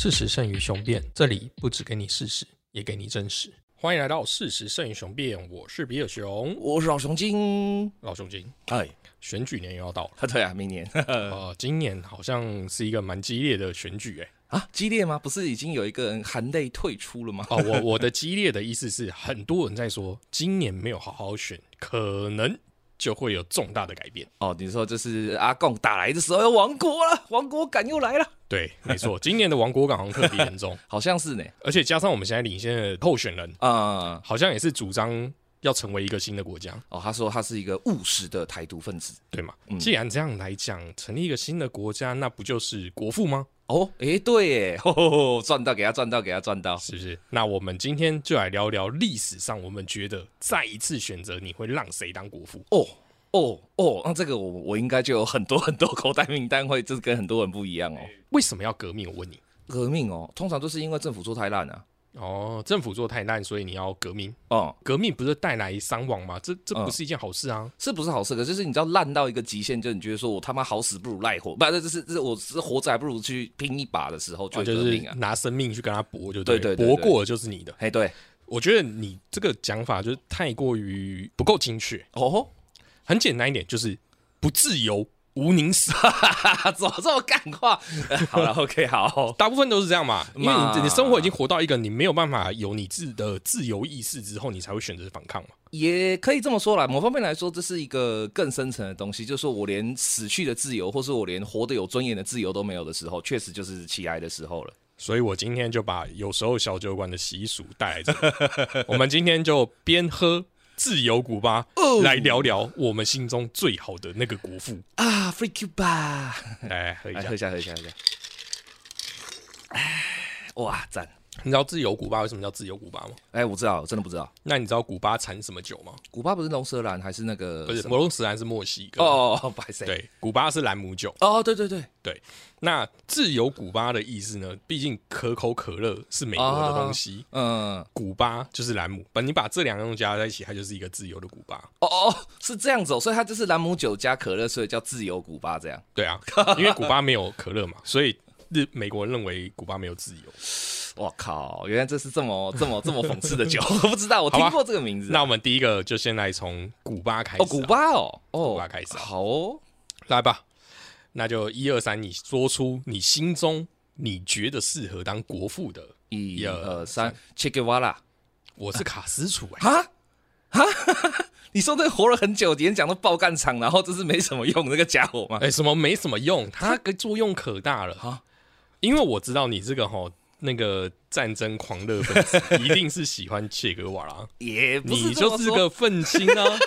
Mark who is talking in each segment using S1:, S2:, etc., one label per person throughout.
S1: 事实胜于雄辩，这里不只给你事实，也给你真实。欢迎来到事实胜于雄辩，我是比尔熊，
S2: 我是老熊精。
S1: 老熊精。
S2: 哎，
S1: 选举年又要到了，
S2: 啊，对啊，明年
S1: 呃，今年好像是一个蛮激烈的选举，哎，
S2: 啊，激烈吗？不是已经有一个人含泪退出了吗？
S1: 哦，我我的 激烈的意思是，很多人在说，今年没有好好选，可能就会有重大的改变。
S2: 哦，你说这是阿贡打来的时候要亡国了，亡国感又来了，
S1: 对，没错，今年的亡国感好像特别严重，
S2: 好像是呢。
S1: 而且加上我们现在领先的候选人，
S2: 啊、
S1: 好像也是主张要成为一个新的国家，
S2: 哦，他说他是一个务实的台独分子。
S1: 对吗？既然这样来讲，成立一个新的国家，那不就是国父吗？
S2: 哦，诶，对耶，吼吼吼赚到，给他赚到，给他赚到。
S1: 是不是？那我们今天就来聊聊历史上，我们觉得再一次选择，你会让谁当国父？
S2: 哦哦哦，那这个我我应该就有很多很多口袋名单会，就是跟很多人不一样哦。
S1: 为什么要革命？我问你。
S2: 革命哦，通常都是因为政府做太烂啊。
S1: 哦，政府做太烂，所以你要革命。
S2: 哦、
S1: 革命不是带来伤亡吗？这这
S2: 嗯
S1: 不是一件好事啊！
S2: 是不是好事？可是就是你知道烂到一个极限，就你觉得说我他妈好死不如赖活，不，这是这是我是活着还不如去拼一把的时候，就
S1: 是。拿生命去跟他搏，就
S2: 对
S1: 搏过了就是你的。
S2: 嘿，对，
S1: 我觉得你这个讲法就是太过于不够精确。
S2: 哦，
S1: 很简单一点，就是不自由，无宁死。
S2: 哈哈，怎么这么干话？好了，OK，好，
S1: 大部分都是这样嘛，因为你你生活已经活到一个你没有办法有你自的自由意识之后，你才会选择反抗嘛。
S2: 也可以这么说啦。某方面来说，这是一个更深层的东西，就是说我连死去的自由，或是我连活得有尊严的自由都没有的时候，确实就是起来的时候了。
S1: 所以我今天就把有时候小酒馆的习俗带来这里，我们今天就边喝自由古巴，来聊聊我们心中最好的那个国父。
S2: 啊，Free Cuba，
S1: 来喝一下
S2: 喝，一下，喝一下，喝一下。哎，哇，赞！
S1: 你知道自由古巴为什么叫自由古巴吗？
S2: 哎，我知道，我真的不知道。
S1: 那你知道古巴产什么酒吗？
S2: 古巴不是龙舌兰还是那个
S1: 不是，龙舌兰是墨西哥。
S2: 哦，哦，不好意思。，
S1: 对，古巴是兰姆酒。
S2: 哦，对对对对，
S1: 那自由古巴的意思呢？毕竟可口可乐是美国的东西，
S2: 嗯，
S1: 古巴就是兰姆，把你把这两样加在一起，它就是一个自由的古巴。
S2: 哦哦，是这样子哦，所以它就是兰姆酒加可乐，所以叫自由古巴这样。
S1: 对啊，因为古巴没有可乐嘛，所以日美国人认为古巴没有自由。
S2: 我靠，原来这是这么 这么这么讽刺的酒，我不知道，我听过这个名字啊。
S1: 那我们第一个就先来从古巴开始、啊
S2: 哦，古，巴哦，哦，
S1: 古巴开始啊
S2: 好哦，
S1: 来吧。那就一二三，你说出你心中你觉得适合当国父的。
S2: 一
S1: 二
S2: 二三，Che Guevara
S1: 我是卡斯楚哎、
S2: 啊啊！你说那个活了很久，演讲都爆干场，然后这是没什么用的那个家伙吗？
S1: 哎、什么没什么用，它的作用可大了
S2: 啊
S1: 因为我知道你这个吼那个战争狂热分子，一定是喜欢切格瓦拉，
S2: 也不是
S1: 你就是个愤青啊。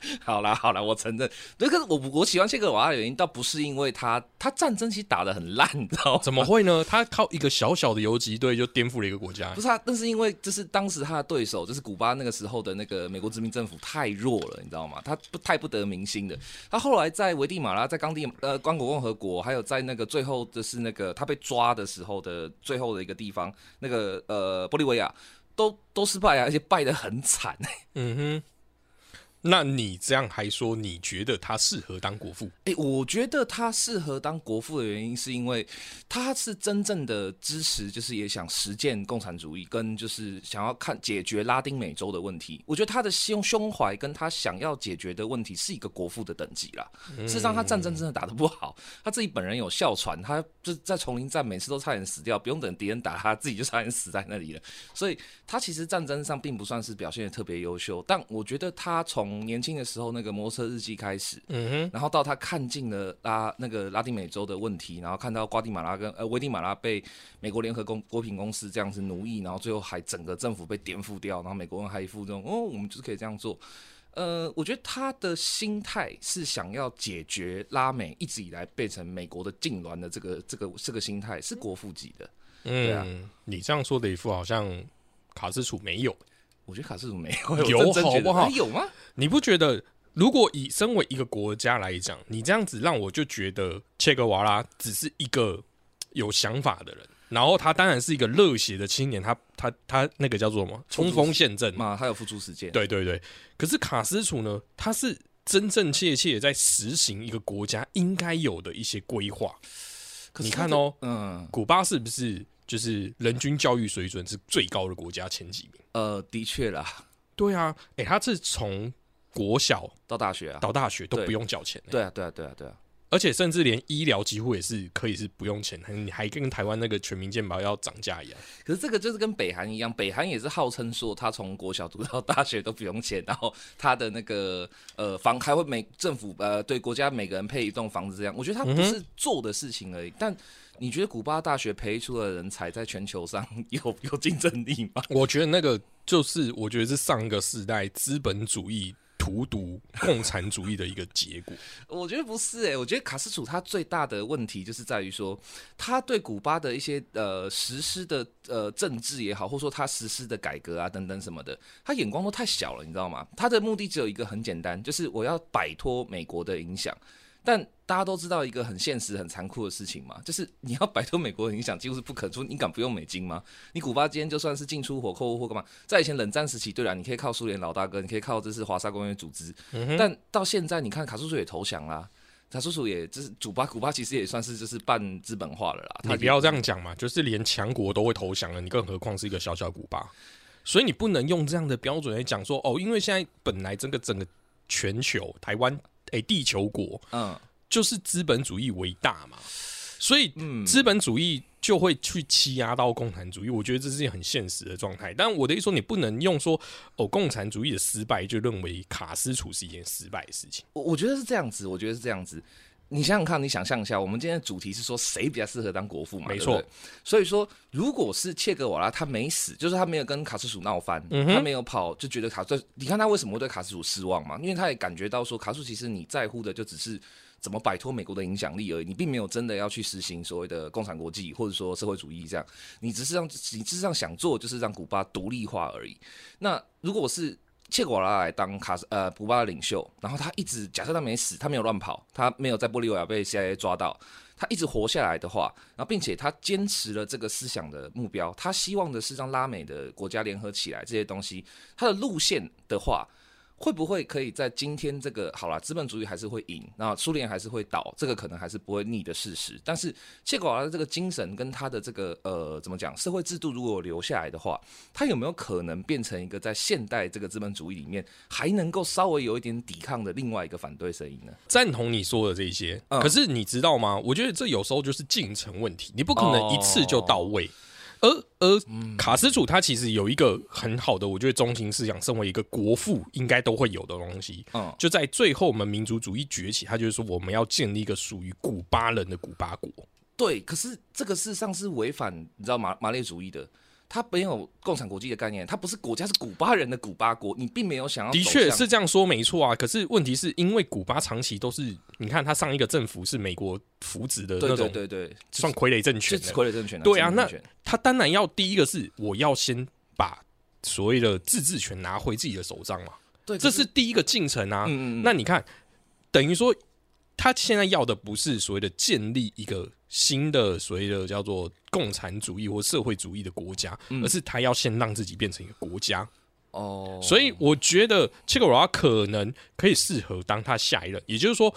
S2: 好啦好啦，我承认。对，可是我我喜欢切格瓦拉的原因，倒不是因为他他战争其实打的很烂，你知道吗？
S1: 怎么会呢？他靠一个小小的游击队就颠覆了一个国家
S2: 不。是他，那是因为就是当时他的对手就是古巴那个时候的那个美国殖民政府太弱了，你知道吗？他不太不得民心的。他后来在危地马拉、在刚地呃刚果共和国，还有在那个最后就是那个他被抓的时候的最后的一个地方，那个呃玻利维亚都都失败啊，而且败得很惨。
S1: 嗯哼，那你这样还说你觉得他适合当国父？
S2: 哎、我觉得他适合当国父的原因，是因为他是真正的支持，就是也想实践共产主义，跟就是想要看解决拉丁美洲的问题。我觉得他的胸胸怀跟他想要解决的问题是一个国父的等级啦。事实上，他战争真的打得不好，他自己本人有哮喘，他就是在丛林战每次都差点死掉，不用等敌人打他，自己就差点死在那里了。所以他其实战争上并不算是表现的特别优秀，但我觉得他从年轻的时候那个摩托车日记开始，
S1: 嗯哼，
S2: 然后到他看尽了拉那个拉丁美洲的问题，然后看到瓜地马拉跟呃危地马拉被美国联合公国品公司这样子奴役，然后最后还整个政府被颠覆掉，然后美国人还一副这种哦，我们就是可以这样做。呃，我觉得他的心态是想要解决拉美一直以来变成美国的痉挛的这个这个这个心态，是国父级的。对啊
S1: 嗯，你这样说的一副好像卡斯楚没有。
S2: 我觉得卡斯楚没有，
S1: 有好不好
S2: 哎有吗？
S1: 你不觉得，如果以身为一个国家来讲，你这样子让我就觉得切格瓦拉只是一个有想法的人，然后他当然是一个热血的青年，他他他那个叫做什么冲锋陷阵嘛，
S2: 他有付出实践。
S1: 对对对。可是卡斯楚呢，他是真真切切在实行一个国家应该有的一些规划。
S2: 可是
S1: 你看哦，
S2: 嗯，
S1: 古巴是不是就是人均教育水准是最高的国家前几名？
S2: 呃，的确啦，
S1: 对啊，诶，他是从国小
S2: 到大学啊，
S1: 到大学都不用缴钱、欸，
S2: 对啊，对啊，对啊，对啊，
S1: 而且甚至连医疗几乎也是可以是不用钱，你还跟台湾那个全民健保要涨价一样。
S2: 可是这个就是跟北韩一样，北韩也是号称说他从国小读到大学都不用钱，然后他的那个呃房还会每政府呃对国家每个人配一栋房子这样，我觉得他不是做的事情而已。但你觉得古巴大学培出的人才在全球上 有有竞争力吗？
S1: 我觉得那个就是，我觉得是上个世代资本主义荼毒共产主义的一个结果。
S2: 我觉得不是诶、我觉得卡斯楚他最大的问题就是在于说，他对古巴的一些呃实施的呃政治也好，或者说他实施的改革啊等等什么的，他眼光都太小了，你知道吗？他的目的只有一个很简单，就是我要摆脱美国的影响。但大家都知道一个很现实、很残酷的事情嘛，就是你要摆脱美国的影响，几乎是不可能。说你敢不用美金吗？你古巴今天就算是进出口货或干嘛，在以前冷战时期，对了，你可以靠苏联老大哥，你可以靠这是华沙公约组织，但到现在，你看卡叔叔也投降啦，卡叔叔也就是古巴，古巴其实也算是就是半资本化了啦。
S1: 你不要这样讲嘛，就是连强国都会投降了，你更何况是一个小小古巴？所以你不能用这样的标准来讲说哦，因为现在本来整个整个全球台湾诶、地球国
S2: 嗯
S1: 就是资本主义为大嘛，所以
S2: 嗯，
S1: 资本主义就会去欺压到共产主义，我觉得这是件很现实的状态。但我的意思说，你不能用说哦，共产主义的失败就认为卡斯楚是一件失败的事情。
S2: 我我觉得是这样子，我觉得是这样子。你想想看，你想象一下，我们今天的主题是说谁比较适合当国父嘛？
S1: 没错。
S2: 所以说，如果是切格瓦拉他没死，就是他没有跟卡斯楚闹翻，
S1: 嗯
S2: 他没有跑，就觉得卡斯，你看他为什么会对卡斯楚失望嘛？因为他也感觉到说，卡斯楚其实你在乎的就只是怎么摆脱美国的影响力而已，你并没有真的要去实行所谓的共产国际或者说社会主义这样，你只是让你只是让想做就是让古巴独立化而已。那如果是切格瓦拉来当卡斯呃古巴的领袖，然后他一直假设他没死，他没有乱跑，他没有在玻利维亚被 CIA 抓到，他一直活下来的话，然后并且他坚持了这个思想的目标，他希望的是让拉美的国家联合起来这些东西，他的路线的话。会不会可以在今天这个好了，资本主义还是会赢，那苏联还是会倒，这个可能还是不会逆的事实。但是切格瓦拉的这个精神跟他的这个呃怎么讲，社会制度如果有留下来的话，他有没有可能变成一个在现代这个资本主义里面还能够稍微有一点抵抗的另外一个反对声音呢？
S1: 赞同你说的这些，
S2: 嗯
S1: 可是你知道吗？我觉得这有时候就是进程问题，你不可能一次就到位。而而卡斯楚他其实有一个很好的，我觉得中心思想，身为一个国父应该都会有的东西。
S2: 嗯，
S1: 就在最后，我们民族主义崛起，他就是说我们要建立一个属于古巴人的古巴国。
S2: 对。可是这个事实上是违反你知道马马列主义的。他没有共产国际的概念，他不是国家，是古巴人的古巴国。你并没有想要
S1: 的确是这样说没错啊，可是问题是因为古巴长期都是，你看他上一个政府是美国扶植的那
S2: 对
S1: 种，
S2: 对对对，
S1: 算傀儡政权的，
S2: 是傀儡政权啊。
S1: 对啊那他当然要第一个是我要先把所谓的自治权拿回自己的手上嘛，
S2: 对，
S1: 这是第一个进程啊。
S2: 嗯嗯嗯，
S1: 那你看，等于说他现在要的不是所谓的建立一个新的所谓的叫做共产主义或社会主义的国家，
S2: 嗯
S1: 而是他要先让自己变成一个国家。
S2: 哦，
S1: 所以我觉得切格瓦拉可能可以适合当他下一任，也就是说。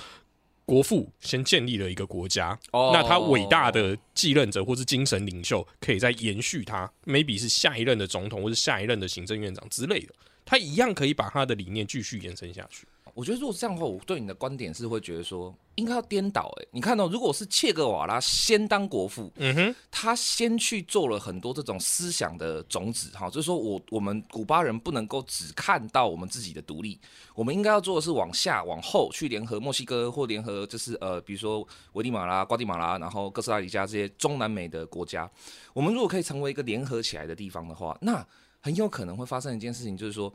S1: 国父先建立了一个国家，
S2: 哦
S1: 那他伟大的继任者或是精神领袖，可以再延续他，maybe 是下一任的总统或是下一任的行政院长之类的，他一样可以把他的理念继续延伸下去。
S2: 我觉得如果这样的话，我对你的观点是会觉得说，应该要颠倒。哎，你看到、如果是切格瓦拉先当国父，
S1: 嗯哼，
S2: 他先去做了很多这种思想的种子，哈，就是说我我们古巴人不能够只看到我们自己的独立，我们应该要做的是往下往后去联合墨西哥或联合就是呃，比如说危地马拉、瓜地马拉，然后哥斯达黎加这些中南美的国家，我们如果可以成为一个联合起来的地方的话，那很有可能会发生一件事情，就是说。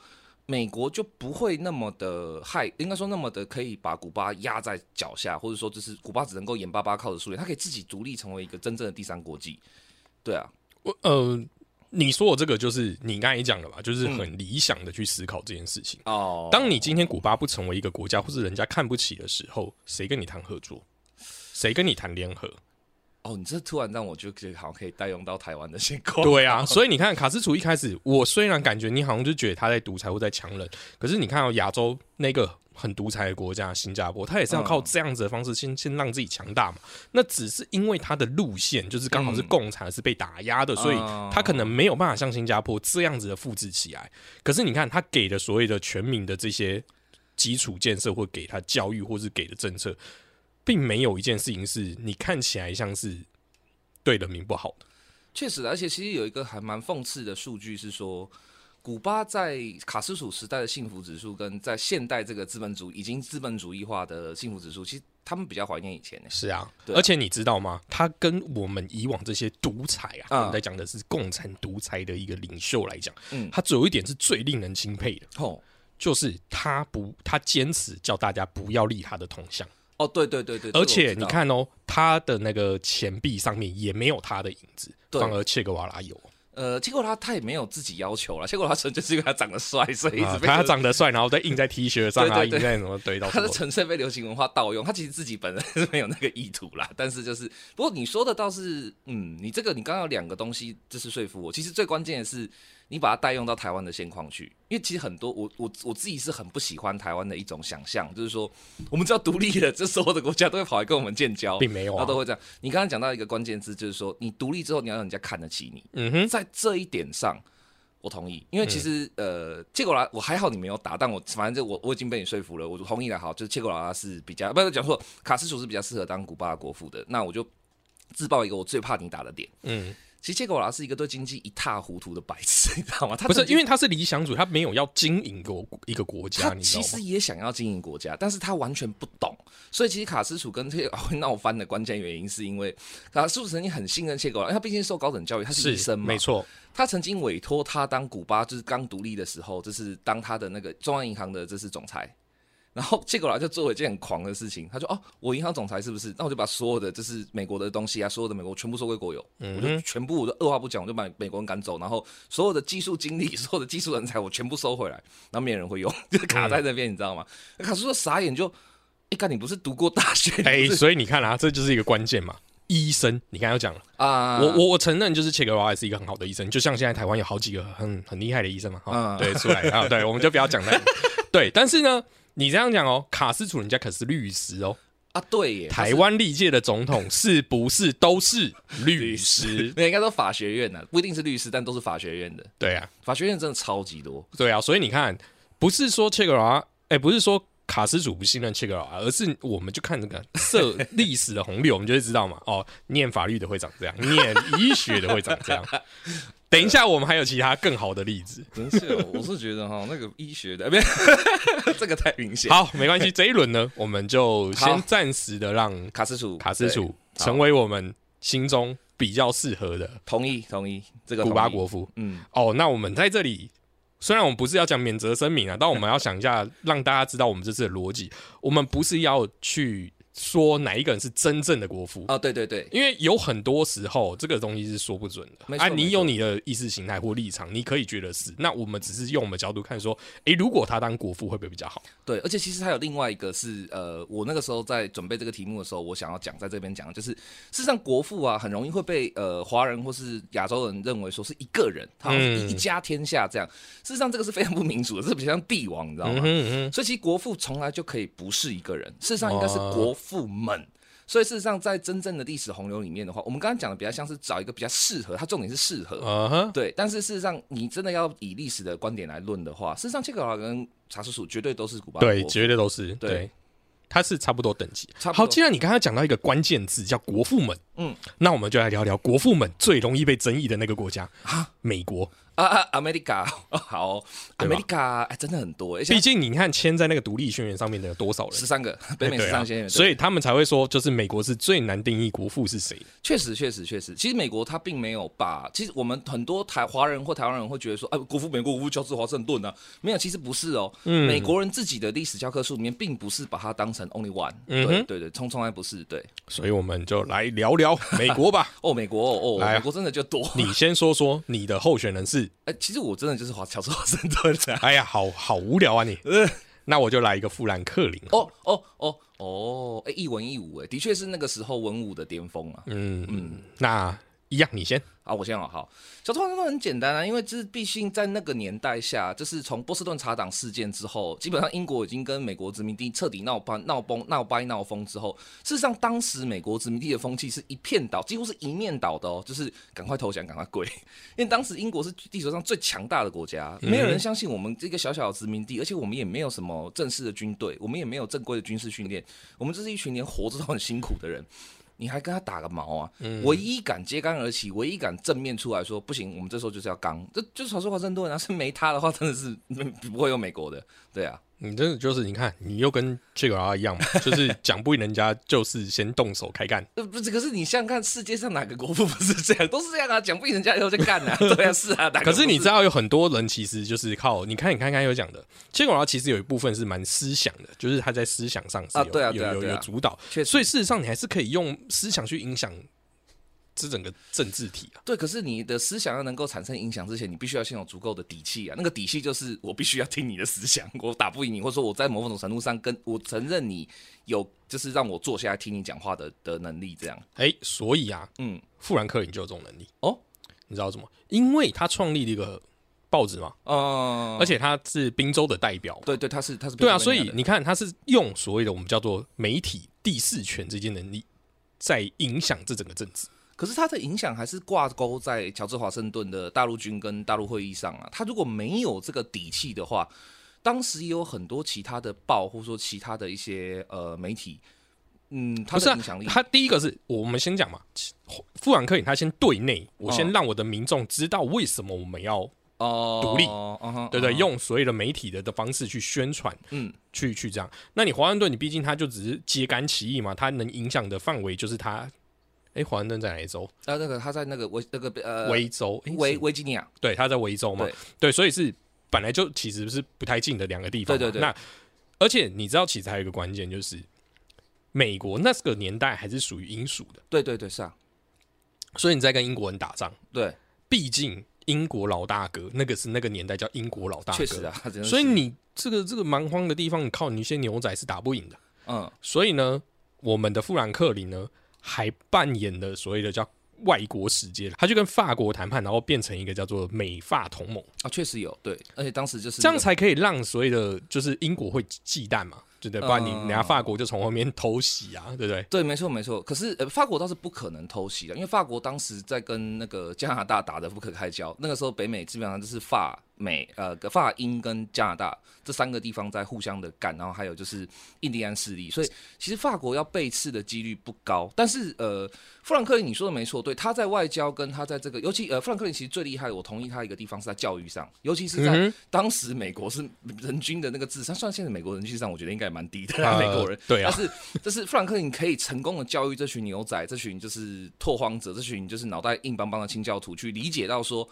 S2: 美国就不会那么的害，应该说那么的可以把古巴压在脚下，或者说就是古巴只能够眼巴巴靠着苏联，它可以自己独立成为一个真正的第三国际。对啊，
S1: 我呃，你说我这个就是你刚才讲的吧，就是很理想的去思考这件事情。
S2: 哦
S1: 当你今天古巴不成为一个国家，或是人家看不起的时候，谁跟你谈合作？谁跟你谈联合？
S2: 哦，你这突然让我就觉得好像可以带用到台湾的情况。
S1: 对啊，所以你看卡斯楚一开始，我虽然感觉你好像就觉得他在独裁或在强人，可是你看到亚洲那个很独裁的国家新加坡，他也是要
S2: 嗯
S1: 靠这样子的方式先先让自己强大嘛。那只是因为他的路线就是刚好是共产是被打压的，所以
S2: 嗯
S1: 他可能没有办法像新加坡这样子的复制起来。可是你看他给的所谓的全民的这些基础建设，或给他教育，或是给的政策，并没有一件事情是你看起来像是对人民不好的。
S2: 确实，而且其实有一个还蛮讽刺的数据是说，古巴在卡斯楚时代的幸福指数跟在现代这个资本主义已经资本主义化的幸福指数，其实他们比较怀念以前呢。
S1: 是啊，而且你知道吗？他跟我们以往这些独裁啊，
S2: 嗯
S1: 我们在讲的是共产独裁的一个领袖来讲，
S2: 嗯
S1: 他只有一点是最令人钦佩的，
S2: 哦
S1: 就是他不，他坚持叫大家不要立他的铜像，
S2: 哦，对对对对，
S1: 而且你看哦，他的那个钱币上面也没有他的影子，
S2: 对
S1: 反而切格瓦拉有。
S2: 呃，切格瓦拉他也没有自己要求了，切格瓦拉纯粹是因为他长得帅，所以一
S1: 啊
S2: 直被
S1: 他长得帅，然后再印在 T 恤上啊，
S2: 对对对
S1: 印在什么堆到
S2: 他是纯粹被流行文化盗用，他其实自己本人是没有那个意图啦。但是就是，不过你说的倒是，嗯，你这个你刚刚有两个东西，就是说服我。其实最关键的是，你把它代用到台湾的现况去，因为其实很多我我我自己是很不喜欢台湾的一种想象，就是说我们只要独立了，这所有的国家都会跑来跟我们建交，
S1: 并没有啊
S2: 然后。都会这样。你刚刚讲到一个关键字，就是说你独立之后，你要让人家看得起你。
S1: 嗯哼，
S2: 在这一点上，我同意，因为其实、呃，切格瓦拉我还好你没有打，但我反正就我我已经被你说服了，我同意了。好，就是切格瓦拉是比较不是讲错，卡斯楚是比较适合当古巴的国父的。那我就自爆一个我最怕你打的点。
S1: 嗯，
S2: 其实切格瓦拉是一个对经济一塌糊涂的白痴，你知道吗？他
S1: 不是因为他是理想主义，他没有要经营国一个国家，
S2: 他
S1: 你知道吗
S2: 其实？也想要经营国家，但是他完全不懂。所以其实卡斯楚跟这个会闹翻的关键原因，是因为卡斯楚曾经很信任切格瓦拉，因为他毕竟受高等教育，他是医生嘛，
S1: 没错，
S2: 他曾经委托他当古巴就是刚独立的时候，就是当他的那个中央银行的这是总裁。然后结果他就做了一件很狂的事情，他说：“哦，我银行总裁是不是？那我就把所有的就是美国的东西啊，所有的美国全部收归国有，我就全部我就二话不讲，我就把美国人赶走，然后所有的技术经理、所有的技术人才我全部收回来，然后没有人会用，就卡在那边，你知道吗？卡斯说傻眼就，哎，干你不是读过大学？
S1: 哎、所以你看啊，这就是一个关键嘛。医生，你刚才有讲了，
S2: 啊，
S1: 我我我承认，就是切格瓦也是一个很好的医生，就像现在台湾有好几个很很厉害的医生嘛，对，出来啊，对，我们就不要讲那，对，但是呢，你这样讲哦，卡斯楚人家可是律师哦，
S2: 啊，对耶，
S1: 台湾历届的总统是不是都是律师？
S2: 那应该都法学院的，不一定是律师，但都是法学院的。
S1: 对啊，
S2: 法学院真的超级多，
S1: 对啊，所以你看，不是说切格瓦拉，哎、不是说卡斯楚不信任切格瓦拉，而是我们就看这个涉 历史的洪流，我们就会知道嘛。哦，念法律的会长这样，念医学的会长这样。等一下，我们还有其他更好的例子。
S2: 真是哦，我是觉得哈，那个医学的，不是这个太明显。，
S1: 好，没关系，这一轮呢，我们就先
S2: 好
S1: 暂时的让
S2: 卡斯楚，
S1: 卡斯楚成为我们心中比较适合的
S2: 同意同意这个
S1: 古巴国父。
S2: 嗯，
S1: 哦，那我们在这里，虽然我们不是要讲免责声明啊，但我们要想一下，让大家知道我们这次的逻辑。我们不是要去说哪一个人是真正的国父，
S2: 哦，对对对，
S1: 因为有很多时候这个东西是说不准的。啊，你有你的意识形态或立场，你可以觉得是。那我们只是用我们角度看，说，诶，如果他当国父会不会比较好？
S2: 对，而且其实还有另外一个是，呃，我那个时候在准备这个题目的时候，我想要讲在这边讲，就是事实上国父啊，很容易会被呃华人或是亚洲人认为说是一个人，他好像是一家天下这样。事实上这个是非常不民主的，这比较像帝王，你知道吗？所以其实国父从来就可以不是一个人，事实上应该是
S1: 哦
S2: 国父们。所以事实上，在真正的历史洪流里面的话，我们刚刚讲的比较像是找一个比较适合，它重点是适合。对，但是事实上，你真的要以历史的观点来论的话，事实上，切格瓦拉跟查叔叔绝对都是古巴
S1: 对，绝对都是
S2: 对
S1: 对。他是差不多等级。
S2: 差
S1: 好，既然你刚才讲到一个关键字叫国父们，
S2: 嗯，
S1: 那我们就来聊聊国父们最容易被争议的那个国家——美国。
S2: 啊啊，America，哦好，America，哎，真的很多，
S1: 毕竟你看签在那个独立宣言上面的有多少人？
S2: 十？三个，北美十三先，
S1: 所以他们才会说，就是美国是最难定义国父是谁。
S2: 确实，确实，确实，其实美国他并没有把，其实我们很多台华人或台湾人会觉得说，哎，国父美国国父乔治华盛顿啊，没有，其实不是哦，
S1: 嗯。
S2: 美国人自己的历史教科书里面并不是把它当成 only one，、
S1: 嗯
S2: 对对对，从从来不是，对，
S1: 所以我们就来聊聊美国吧。
S2: 哦，美国哦，哦，
S1: 啊。
S2: 美国真的就多，
S1: 你先说说你的候选人是？
S2: 哎，其实我真的就是华小时候华盛顿啊，
S1: 哎呀，好好无聊啊你。那我就来一个富兰克林。
S2: 哦哦哦哦，哎，一文一武，哎，的确是那个时候文武的巅峰啊，
S1: 嗯嗯，那一样，你先。
S2: 好，我先好。好，小偷华盛顿很简单啊，因为这毕竟在那个年代下，就是从波士顿茶党事件之后，基本上英国已经跟美国殖民地彻底闹崩、闹崩、闹掰、闹疯之后，事实上当时美国殖民地的风气是一片倒，几乎是一面倒的哦，就是赶快投降，赶快跪，因为当时英国是地球上最强大的国家，没有人相信我们这个小小的殖民地，而且我们也没有什么正式的军队，我们也没有正规的军事训练，我们这是一群连活着都很辛苦的人。你还跟他打个毛啊？唯一敢揭竿而起，唯一敢正面出来说不行，我们这时候就是要刚，这就是少数华盛顿要！是没他的话，真的是不会有美国的，对啊。
S1: 你真的就是，你看，你又跟切格拉一样嘛，就是 讲不赢人家，就是先动手开干。
S2: 呃，不是，可是你想想看，世界上哪个国父不是这样？都是这样啊，讲不赢人家以后就干啊。对啊，是啊。
S1: 可是你知道，有很多人其实就是靠你看，你看，刚有讲的切格拉，其实有一部分是蛮思想的，就是他在思想上是有有有有主导，所以事实上你还是可以用思想去影响。是整个政治体啊，
S2: 对。可是你的思想要能够产生影响之前，你必须要先有足够的底气啊。那个底气就是我必须要听你的思想，我打不赢你，或者说我在某种程度上跟我承认你有，就是让我坐下来听你讲话的的能力。这样，
S1: 哎，所以啊，嗯，富兰克林就有这种能力哦。你知道什么？因为他创立了一个报纸嘛，嗯，而且他是宾州的代表，
S2: 对对，他是他是
S1: 对啊。所以你看，他是用所谓的我们叫做媒体第四权这些能力，在影响这整个政治。
S2: 可是他的影响还是挂钩在乔治华盛顿的大陆军跟大陆会议上啊。他如果没有这个底气的话，当时也有很多其他的报或者说其他的一些呃媒体，嗯，他的影响力。
S1: 他第一个是我们先讲嘛，富兰克林他先对内，我先让我的民众知道为什么我们要哦独立，对对，用所有的媒体的的方式去宣传，嗯，去去这样。那你华盛顿，你毕竟他就只是揭竿起义嘛，他能影响的范围就是他。哎，华盛顿在哪一州？
S2: 啊，那个他在那个维那个呃
S1: 维州，
S2: 维维吉尼亚。
S1: 对，他在维州嘛。对，所以是本来就其实是不太近的两个地方。
S2: 对对对。
S1: 那而且你知道，其实还有一个关键就是，美国那个年代还是属于英属的。
S2: 对对对，是啊。
S1: 所以你在跟英国人打仗，
S2: 对，
S1: 毕竟英国老大哥那个是那个年代叫英国老大哥，
S2: 确实啊。
S1: 所以你这个这个蛮荒的地方，你靠你一些牛仔是打不赢的。嗯。所以呢，我们的富兰克林呢？还扮演了所谓的叫外国使节，他就跟法国谈判，然后变成一个叫做美法同盟
S2: 啊，确实有对，而且当时就是
S1: 这样才可以让所谓的就是英国会忌惮嘛。对不对，不然你人家法国就从后面偷袭啊，对不对？
S2: 对，没错没错。可是呃，法国倒是不可能偷袭的，因为法国当时在跟那个加拿大打的不可开交。那个时候北美基本上就是法美呃法英跟加拿大这三个地方在互相的干，然后还有就是印第安势力，所以其实法国要被刺的几率不高。但是呃，富兰克林你说的没错，对，他在外交跟他在这个，尤其呃，富兰克林其实最厉害的，我同意他一个地方是在教育上，尤其是在当时美国是人均的那个智商，虽然现在美国人均上，我觉得应该。蛮低的 美国人，
S1: 对
S2: 啊，但是这是富兰克林可以成功的教育这群牛仔，这群就是拓荒者，这群就是脑袋硬邦邦的清教徒，去理解到说，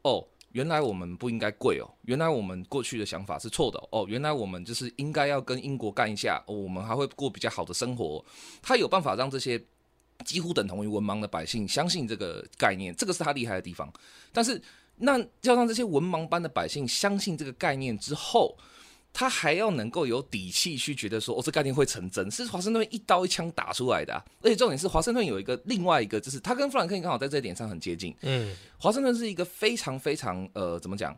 S2: 哦，原来我们不应该跪哦，原来我们过去的想法是错的哦，原来我们就是应该要跟英国干一下，我们还会过比较好的生活。他有办法让这些几乎等同于文盲的百姓相信这个概念，这个是他厉害的地方。但是，那要让这些文盲般的百姓相信这个概念之后。他还要能够有底气去觉得说，哦，这概念会成真，是华盛顿一刀一枪打出来的。而且重点是，华盛顿有一个另外一个，就是他跟富兰克林刚好在这一点上很接近。嗯，华盛顿是一个非常非常呃，怎么讲，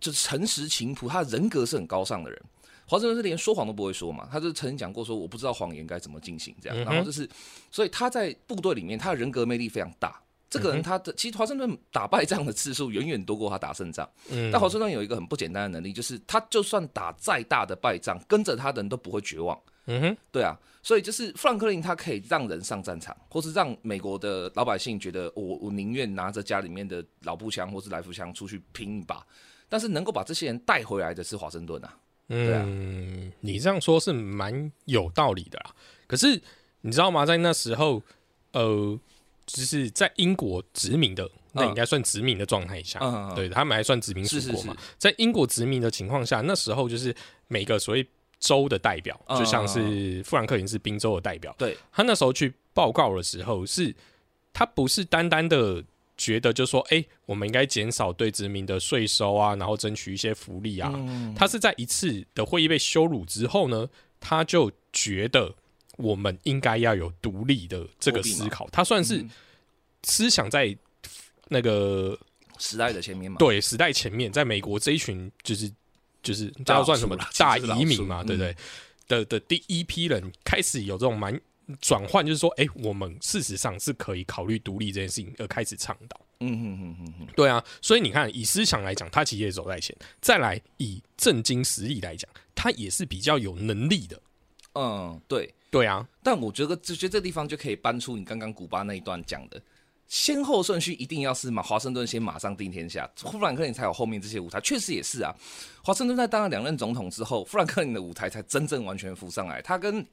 S2: 就诚实勤朴，他人格是很高尚的人。华盛顿是连说谎都不会说嘛，他就曾经讲过说，我不知道谎言该怎么进行这样。然后就是，所以他在部队里面，他的人格魅力非常大。这个人他的其实华盛顿打败仗的次数远远多过他打胜仗。嗯，但华盛顿有一个很不简单的能力，就是他就算打再大的败仗，跟着他的人都不会绝望。嗯哼，对啊，所以就是富兰克林他可以让人上战场，或是让美国的老百姓觉得我我宁愿拿着家里面的老步枪或是来福枪出去拼一把，但是能够把这些人带回来的是华盛顿啊。
S1: 嗯，你这样说是蛮有道理的啦。可是你知道吗？在那时候，呃。只是在英国殖民的，那应该算殖民的状态下，对他们还算殖民属国嘛？在英国殖民的情况下，那时候就是每个所谓州的代表，就像是富兰克林是宾州的代表，
S2: 对
S1: 他那时候去报告的时候，是他不是单单的觉得就说，哎，我们应该减少对殖民的税收啊，然后争取一些福利啊。他是在一次的会议被羞辱之后呢，他就觉得。我们应该要有独立的这个思考，它算是思想在那个
S2: 时代的前面嘛，
S1: 对时代前面，在美国这一群就是就是这
S2: 大
S1: 要算什么大移民嘛，对不对？的的第一批人开始有这种蛮转换，就是说，哎，我们事实上是可以考虑独立这件事情，而开始倡导。
S2: 嗯哼哼哼哼，
S1: 对啊，所以你看，以思想来讲，他其实也走在前；再来以政经实力来讲，他也是比较有能力的。
S2: 嗯，对。
S1: 对啊，
S2: 但我觉得，就觉得这地方就可以搬出你刚刚古巴那一段讲的先后顺序，一定要是马华盛顿先马上定天下，富兰克林才有后面这些舞台。确实也是啊，华盛顿在当了两任总统之后，富兰克林的舞台才真正完全浮上来。他跟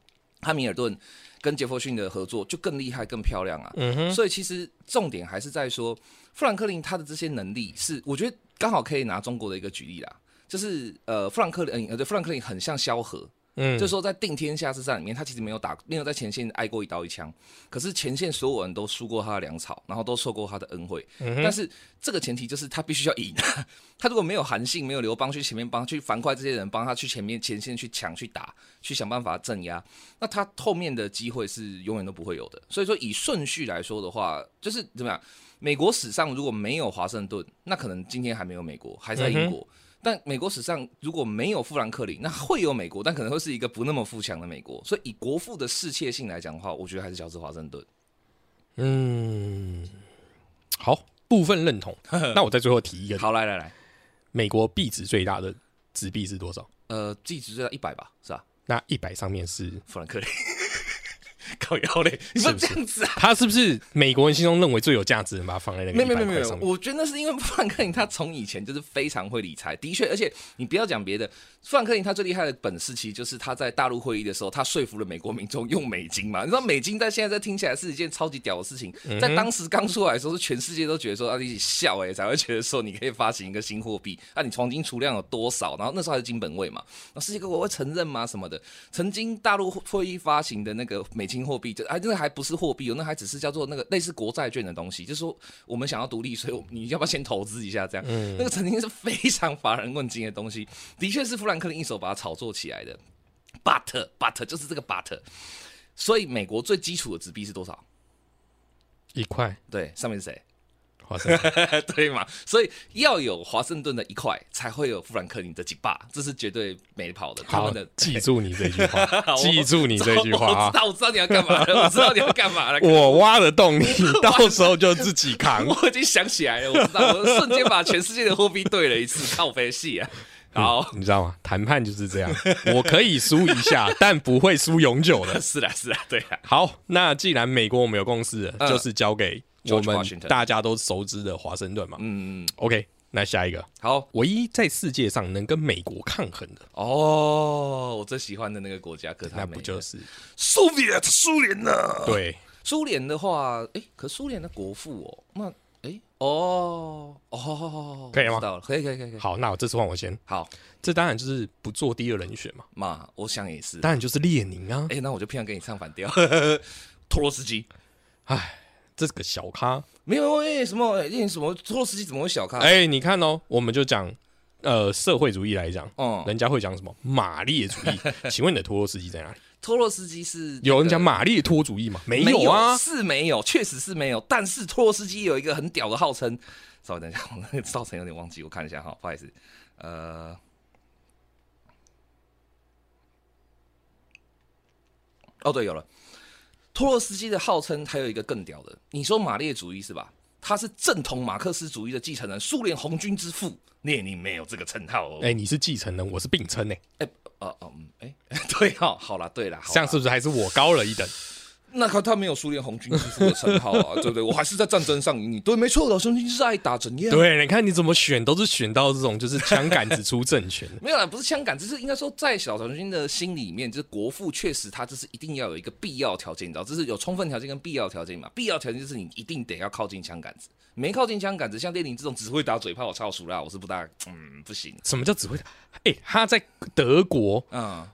S2: 汉密尔顿、跟杰弗逊的合作就更厉害、更漂亮啊。
S1: 嗯哼，
S2: 所以其实重点还是在说，富兰克林他的这些能力是，我觉得刚好可以拿中国的一个举例啦，就是呃，富兰克林呃，对，富兰克林很像萧何，
S1: 嗯，
S2: 就是说在定天下之战里面，他其实没有打，没有在前线挨过一刀一枪，可是前线所有人都输过他的粮草，然后都受过他的恩惠。但是这个前提就是他必须要赢，他如果没有韩信、没有刘邦去前面帮去樊哙这些人帮他去前面前线去抢、去打、去想办法镇压，那他后面的机会是永远都不会有的。所以说以顺序来说的话，就是怎么样？美国史上如果没有华盛顿，那可能今天还没有美国，还在英国。但美国史上如果没有富兰克林，那会有美国，但可能会是一个不那么富强的美国。所以以国父的世切性来讲的话，我觉得还是乔治华盛顿。
S1: 嗯，好，部分认同。那我在最后提一个，
S2: 好，来来来，
S1: 美国币值最大的纸币是多少？
S2: 呃，币值最大一百吧，是吧？
S1: 那一百上面是
S2: 富兰克林，靠腰嘞，你说这样子啊！
S1: 他是不是美国人心中认为最有价值的人，把它放在那个
S2: 没有没有没有？我觉得那是因为富兰克林他从以前就是非常会理财，的确，而且你不要讲别的，富兰克林他最厉害的本事其实就是他在大陆会议的时候，他说服了美国民众用美金嘛。你知道美金在现在在听起来是一件超级屌的事情，在当时刚出来的时候，是全世界都觉得说啊，你一起笑哎、才会觉得说你可以发行一个新货币，啊、你黄金储量有多少？然后那时候还是金本位嘛，那世界各国会承认吗？什么的？曾经大陆会议发行的那个美金货币，就哎，那个还不是货币哦，那还只是叫做那个类似国债券的东西，就是说我们想要独立，所以我你要不要先投资一下？这样，那个曾经是非常乏人问津的东西，的确是富兰克林一手把它炒作起来的。But but 就是这个 but，所以美国最基础的纸币是多少？
S1: 一块
S2: 对，上面是谁？
S1: 华盛顿
S2: 对嘛？所以要有华盛顿的一块，才会有富兰克林的几把，这是绝对没跑的。他
S1: 好
S2: 们的，
S1: 记住你这句话 记住你这句话
S2: 我
S1: 啊
S2: 知！道，我知道你要干嘛了，我知道你要干嘛了。
S1: 我挖的洞，你到时候就自己扛。
S2: 我已经想起来了，我知道，我瞬间把全世界的货币对了一次，靠飞戏啊！好，
S1: 你知道吗？谈判就是这样，我可以输一下，但不会输永久的。
S2: 是啦是啦，对啦，
S1: 好，那既然美国我们有共识了，
S2: 嗯
S1: 就是交给我们大家都熟知的华盛顿嘛。
S2: 嗯，嗯
S1: OK，那下一个，
S2: 好
S1: 唯一在世界上能跟美国抗衡的，
S2: 哦，我最喜欢的那个国家，可他
S1: 不就是
S2: 苏联？苏联呢？
S1: 对？
S2: 苏联的话，哎，可苏联的国父哦，那哎哦哦，
S1: 可以吗
S2: 到了，可以可以可以可以。
S1: 好，那我这次换我先，
S2: 好
S1: 这当然就是不做第二人选嘛，
S2: 嘛，我想也是。
S1: 当然就是列宁啊。
S2: 哎，那我就偏要跟你唱反调，托洛斯基。
S1: 这个小咖，
S2: 没有哎，什么哎什么托洛斯基怎么会小咖？
S1: 哎、你看哦，我们就讲呃社会主义来讲，
S2: 哦，
S1: 人家会讲什么马列主义？请问你的托洛斯基在哪里？
S2: 托洛斯基是
S1: 有人讲
S2: 嘛？
S1: 马列托主义吗？没
S2: 没
S1: 有啊。
S2: 是没有，确实是没有。但是托洛斯基有一个很屌的号称，稍微等一下，我那个造成有点忘记，我看一下哈，不好意思，呃，哦对，有了。托洛斯基的号称还有一个更屌的，你说马列主义是吧？他是正统马克思主义的继承人，苏联红军之父。列宁没有这个称号哦。
S1: 哎、你是继承人，我是并称呢，
S2: 哎、呃嗯，哎、对哦、好了，对了，
S1: 这样是不是还是我高了一等？
S2: 那他他没有苏联红军之父的称号啊，对不对？我还是在战争上赢你，对，没错，老兄弟是爱打怎样？，
S1: 对，你看你怎么选，都是选到这种就是枪杆子出政权的。
S2: 没有啦，不是枪杆，只是应该说在小长军的心里面，就是国父确实他这是一定要有一个必要条件，你知道，这是有充分条件跟必要条件嘛？必要条件就是你一定得要靠近枪杆子，没靠近枪杆子，像列宁这种只会打嘴炮、超熟啦，我是不大，嗯，不行，
S1: 什么叫只会打？哎、他在德国
S2: 嗯，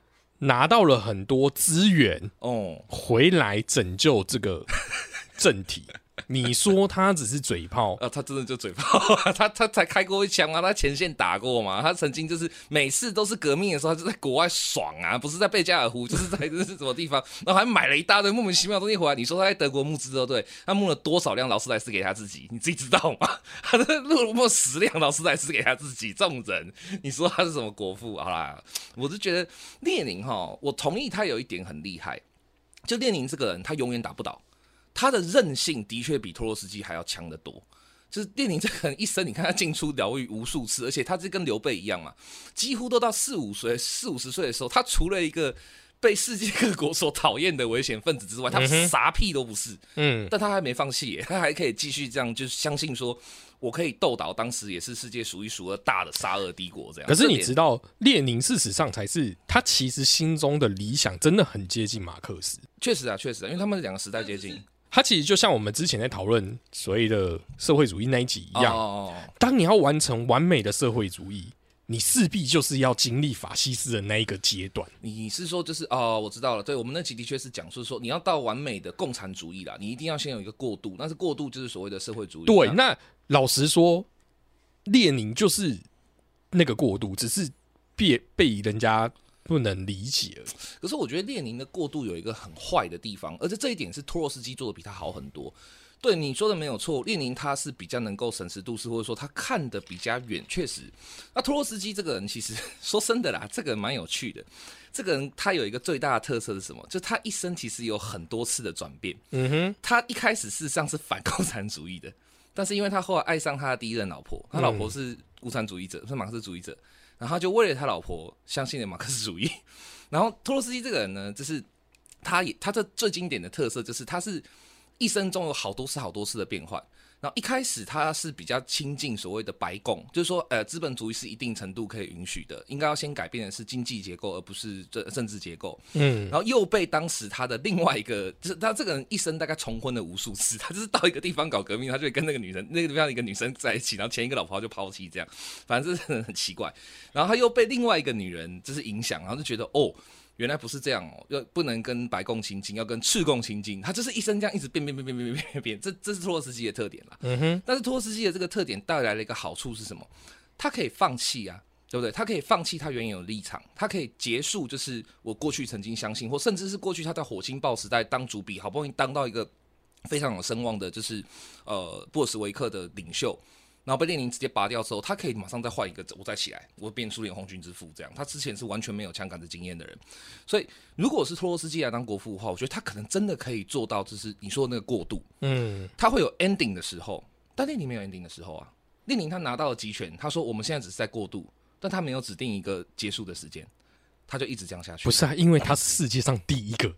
S1: 拿到了很多资源，
S2: 哦，
S1: 回来拯救这个 政体。你说他只是嘴炮，
S2: 啊，他真的就嘴炮，他他才开过一枪啊，他前线打过嘛，他曾经就是每次都是革命的时候，他就在国外爽啊，不是在贝加尔湖，就是在这是什么地方，然后还买了一大堆莫名其妙的东西回来。你说他在德国募资都对，他募了多少辆劳斯莱斯给他自己，你自己知道吗？他的募募十辆劳斯莱斯给他自己，这种人，你说他是什么国父？好啦，我是觉得列宁哈，我同意他有一点很厉害，就列宁这个人，他永远打不倒。他的韧性的确比托洛斯基还要强得多。就是列宁这个人一生，你看他进出疗愈无数次，而且他是跟刘备一样嘛，几乎都到四五岁、四五十岁的时候，他除了一个被世界各国所讨厌的危险分子之外，他啥屁都不是。嗯，但他还没放弃，他还可以继续这样，就是相信说，我可以斗倒当时也是世界数一数二大的沙俄帝国这样。
S1: 可是你知道，列宁事实上才是他其实心中的理想，真的很接近马克思。
S2: 确实啊，确实啊，因为他们两个时代接近。
S1: 它其实就像我们之前在讨论所谓的社会主义那一集一样，当你要完成完美的社会主义，你势必就是要经历法西斯的那一个阶段。
S2: 你是说就是哦，我知道了，对我们那集的确是讲述说你要到完美的共产主义啦，你一定要先有一个过渡，但是过渡就是所谓的社会主义。
S1: 对，那老实说，列宁就是那个过渡，只是被被人家。不能理解了。
S2: 可是我觉得列宁的过渡有一个很坏的地方，而且这一点是托洛斯基做的比他好很多。对你说的没有错，列宁他是比较能够审时度势，或者说他看的比较远。确实，那托洛斯基这个人其实 说真的啦，这个人蛮有趣的。这个人他有一个最大的特色是什么？就他一生其实有很多次的转变。嗯哼，他一开始事实上是反共产主义的，但是因为他后来爱上他的第一任老婆，他老婆是共产主义者，是马克思主义者。然后就为了他老婆相信了马克思主义，然后托洛斯基这个人呢，就是他也他的最经典的特色就是他是一生中有好多次好多次的变换。然后一开始他是比较亲近所谓的白共，就是说，呃，资本主义是一定程度可以允许的，应该要先改变的是经济结构，而不是政政治结构。嗯，然后又被当时他的另外一个，就是他这个人一生大概重婚了无数次，他就是到一个地方搞革命，他就会跟那个女人，那个地方一个女生在一起，然后前一个老婆就抛弃，这样，反正这很奇怪。然后他又被另外一个女人就是影响，然后就觉得哦。原来不是这样哦，要不能跟白共亲近，要跟赤共亲近，他就是一生这样一直变变变变变变变变，这这是托洛斯基的特点啦。嗯哼，但是托洛斯基的这个特点带来了一个好处是什么？他可以放弃啊，对不对？他可以放弃他原有的立场，他可以结束，就是我过去曾经相信，或甚至是过去他在《火星报》时代当主笔，好不容易当到一个非常有声望的，就是呃布尔什维克的领袖。然后被列宁直接拔掉之后，他可以马上再换一个，我再起来，我变苏联红军之父这样。他之前是完全没有枪杆子经验的人，所以如果是托洛斯基来当国父的话，我觉得他可能真的可以做到，就是你说的那个过渡。嗯，他会有 ending 的时候，但列宁没有 ending 的时候啊。列宁他拿到了集权，他说我们现在只是在过渡，但他没有指定一个结束的时间，他就一直这样下去。
S1: 不是啊，因为他是世界上第一个。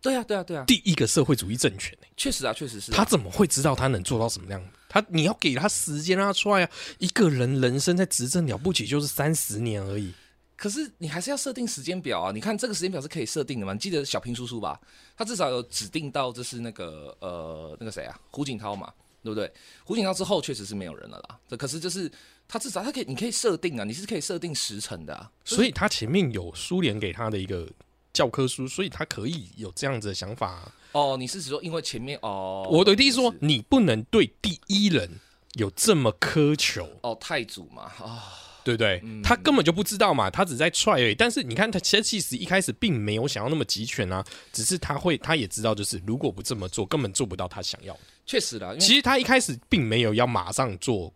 S2: 对啊，对啊，对啊，
S1: 第一个社会主义政权
S2: 确实啊，确实是。
S1: 他怎么会知道他能做到什么样？他你要给他时间让他出来啊！一个人人生在执政了不起就是三十年而已。
S2: 可是你还是要设定时间表啊！你看这个时间表是可以设定的嘛？你记得小平叔叔吧？他至少有指定到这是那个呃那个谁啊？胡锦涛嘛，对不对？胡锦涛之后确实是没有人了啦。这可是就是他至少他可以，你可以设定啊，你是可以设定时辰的啊。
S1: 所以他前面有苏联给他的一个。教科书，所以他可以有这样子的想法。
S2: 哦，你是指说，因为前面哦，
S1: 我的意思说，你不能对第一人有这么苛求。
S2: 哦，太祖嘛，啊，
S1: 对不对？他根本就不知道嘛，他只在踹而已。但是你看，他其实一开始并没有想要那么集权啊，只是他会，他也知道，就是如果不这么做，根本做不到他想要。
S2: 确实的，
S1: 其实他一开始并没有要马上做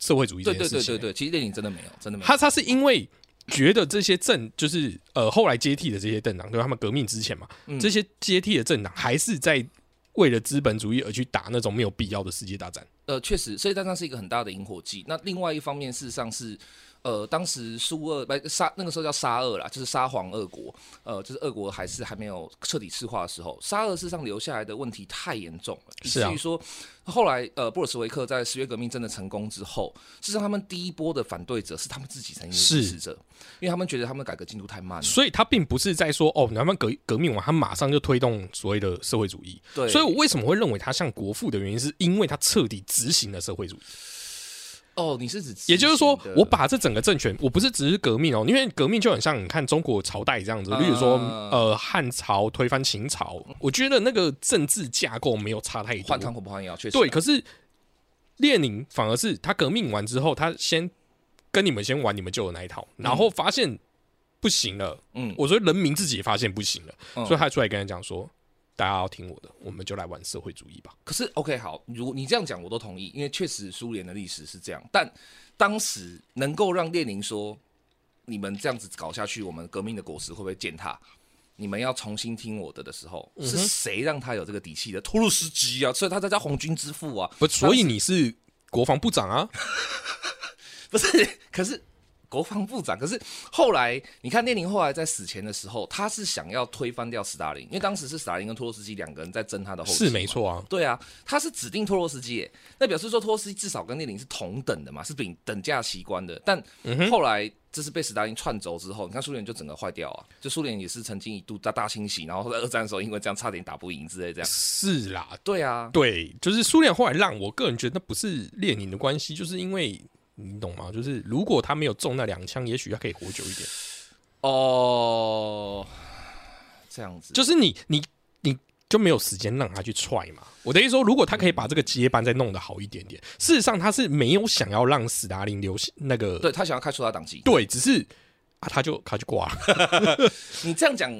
S1: 社会主义这件事情。
S2: 对对对对对，其实电影真的没有，真的没有。
S1: 他他是因为。觉得这些政就是呃后来接替的这些政党，对他们革命之前嘛，这些接替的政党还是在为了资本主义而去打那种没有必要的世界大战。
S2: 呃，确实，世界大战是一个很大的引火剂。那另外一方面，事实上是。呃，当时苏俄不沙那个时候叫沙俄啦，就是沙皇俄国。呃，就是俄国还是还没有彻底赤化的时候，沙俄事实上留下来的问题太严重了，以至于说后来呃布尔什维克在十月革命真的成功之后，事实上他们第一波的反对者是他们自己曾经支持者，因为他们觉得他们改革进度太慢了。
S1: 所以他并不是在说哦，他们革革命完，他马上就推动所谓的社会主义。
S2: 对，
S1: 所以我为什么会认为他像国父的原因，是因为他彻底执行了社会主义。
S2: 哦，你是指
S1: 也就是说我把这整个政权，我不是只是革命哦，因为革命就很像你看中国朝代这样子，例如说呃汉朝推翻秦朝，我觉得那个政治架构没有差太多
S2: 换汤。不换药，确实
S1: 对，可是列宁反而是他革命完之后，他先跟你们先玩你们旧的那一套，然后发现不行了，
S2: 嗯。
S1: 我觉得人民自己也发现不行了，
S2: 嗯。
S1: 所以他出来跟人讲说，大家要听我的，我们就来玩社会主义吧。
S2: 可是 OK 好，如果你这样讲我都同意，因为确实苏联的历史是这样，但当时能够让列宁说你们这样子搞下去，我们革命的果实会不会践踏？你们要重新听我的的时候，是谁让他有这个底气的？托洛斯基啊，所以他才叫红军之父啊。
S1: 不，所以你是国防部长啊，
S2: 不是，可是国防部长，可是后来你看列宁后来在死前的时候，他是想要推翻掉斯大林，因为当时是斯大林跟托洛斯基两个人在争他的后继
S1: 是
S2: 嘛
S1: 没错啊。
S2: 对啊，他是指定托洛斯基，那表示说托洛斯基至少跟列宁是同等的嘛，是等等价齐观的。但
S1: 嗯
S2: 后来这是被斯大林串走之后，你看苏联就整个坏掉啊，就苏联也是曾经一度大大清洗，然后在二战的时候因为这样差点打不赢之类这样。
S1: 是啦，
S2: 对啊，
S1: 对，就是苏联后来让我个人觉得那不是列宁的关系，就是因为你懂吗？就是如果他没有中那两枪，也许他可以活久一点。
S2: 哦，这样子，
S1: 就是你你你就没有时间让他去踹嘛。我的意思说，如果他可以把这个接班再弄得好一点点，事实上他是没有想要让史达林留下那个
S2: 对他想要开除他党籍，
S1: 对，只是啊，他就他就挂了，
S2: 你这样讲，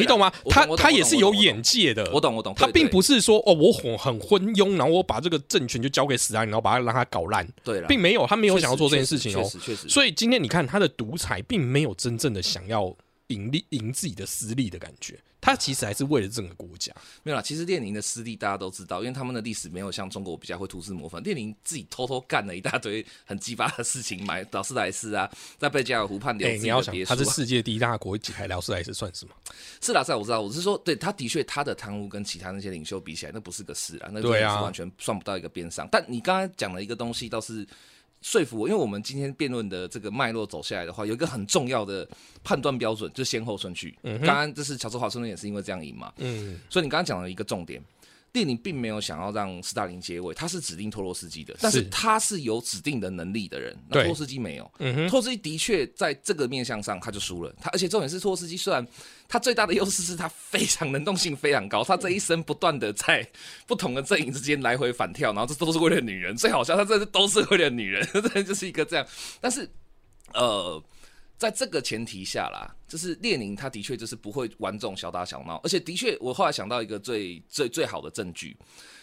S1: 你懂吗？他他也是有眼界的，
S2: 我懂我懂，
S1: 他并不是说哦，我很很昏庸，然后我把这个政权就交给死安，然后把他让他搞烂，
S2: 对了，
S1: 并没有，他没有想要做这件事情哦。
S2: 确实，确实。
S1: 所以今天你看他的独裁，并没有真正的想要赢利赢自己的私利的感觉，他其实还是为了整个国家。
S2: 没有啦，其实列宁的私利大家都知道，因为他们的历史没有像中国比较会涂脂抹粉。列宁自己偷偷干了一大堆很鸡巴的事情，买劳斯莱斯啊，在贝加尔湖畔留
S1: 哎、
S2: 自
S1: 你要想
S2: 己的别，墅、啊。
S1: 他是世界第一大国，几台劳斯莱斯算什么？
S2: 是啦，是啦，我知道，我是说，对，他的确他的贪污跟其他那些领袖比起来，那不是个事啊，那
S1: 对啊
S2: 是完全算不到一个边上。但你刚才讲的一个东西倒是。说服我，因为我们今天辩论的这个脉络走下来的话，有一个很重要的判断标准，就是先后顺序。刚刚这是乔治华盛顿也是因为这样赢嘛，
S1: 嗯，
S2: 所以你刚刚讲了一个重点，列宁并没有想要让斯大林接位，他是指定托洛斯基的，但是他是有指定的能力的人，那
S1: 对
S2: 托洛斯基没有。
S1: 嗯哼
S2: 托洛斯基的确在这个面向上他就输了，他而且重点是托洛斯基虽然他最大的优势是他非常能动性非常高，他这一生不断的在不同的阵营之间来回反跳，然后这都是为了女人，最好笑他这都是为了女人，真的就是一个这样，但是呃。在这个前提下啦，就是列宁他的确就是不会玩这种小打小闹，而且的确，我后来想到一个最最最好的证据，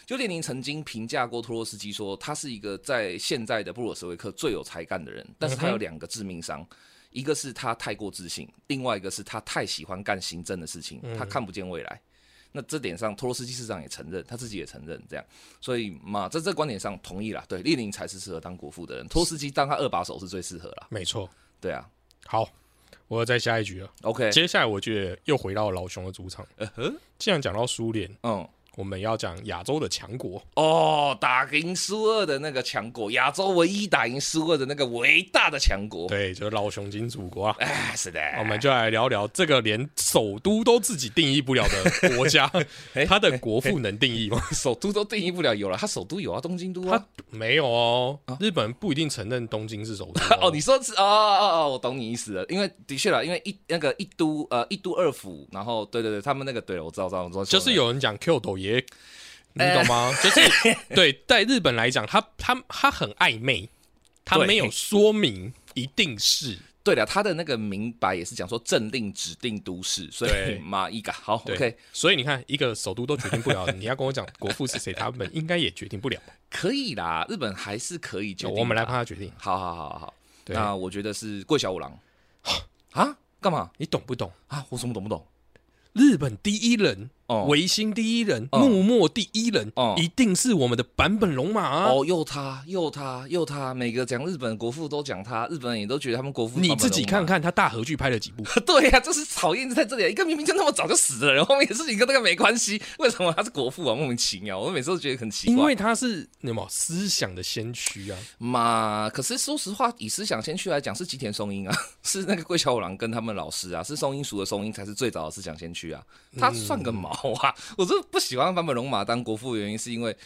S2: 就列宁曾经评价过托洛斯基说，他是一个在现在的布鲁斯维克最有才干的人，但是他有两个致命伤，一个是他太过自信，另外一个是他太喜欢干行政的事情，他看不见未来。那这点上，托洛斯基市长也承认，他自己也承认这样，所以嘛，在这观点上同意啦。对，列宁才是适合当国父的人，托洛斯基当他二把手是最适合啦。
S1: 没错。
S2: 对啊
S1: 好，我要再下一局了。
S2: ，OK，
S1: 接下来我觉得又回到老熊的主场。
S2: 嗯哼，
S1: 既然讲到苏联，
S2: 嗯。
S1: 我们要讲亚洲的强国。
S2: 哦，打赢苏俄的那个强国，亚洲唯一打赢苏俄的那个伟大的强国。
S1: 对，就是老熊金祖国啊。
S2: 哎，是的，
S1: 我们就来聊聊这个连首都都自己定义不了的国家，它的国父能定义吗？
S2: 首都都定义不了，有了，他首都有啊，东京都
S1: 它
S2: 啊。
S1: 没有哦，日本不一定承认东京是首都
S2: 哦，你说是哦哦哦，我懂你意思了，因为的确了，因为一那个一都呃一都二府，然后对对对，他们那个对了，我知道知道，我知道，
S1: 就是有人讲 Q 斗也，你懂吗？就是对，在日本来讲，他他他很暧昧，他没有说明一定是
S2: 对了，他的那个明白也是讲说政令指定都市，所以
S1: 对
S2: 马一嘎好 OK
S1: 所以你看，一个首都都决定不了，你要跟我讲国父是谁，他们应该也决定不了。
S2: 可以啦，日本还是可以决定，
S1: 我们来帮他决定。
S2: 好好好好好，那我觉得是桂小五郎啊，干嘛
S1: 你懂不懂？
S2: 啊？我什么懂不懂？
S1: 日本第一人，
S2: 哦
S1: 维新第一人，
S2: 哦
S1: 幕末第一人
S2: 哦，
S1: 一定是我们的版本龙马啊。
S2: 哦，又他又他又他，每个讲日本国父都讲他，日本人也都觉得他们国父。
S1: 你自己看，看他大合剧拍了几部？
S2: 对呀、就是讨厌在这里，一个明明就那么早就死了，然，后面事情跟那个没关系，为什么他是国父啊？莫名其妙，我每次都觉得很奇怪。
S1: 因为他是什么思想的先驱啊。
S2: 嘛，可是说实话，以思想先驱来讲，是吉田松阴啊，是那个桂小五郎跟他们老师啊，是松阴塾的松阴才是最早的思想先驱啊，他算个毛啊！我真的不喜欢坂本龙马当国父，的原因是因为。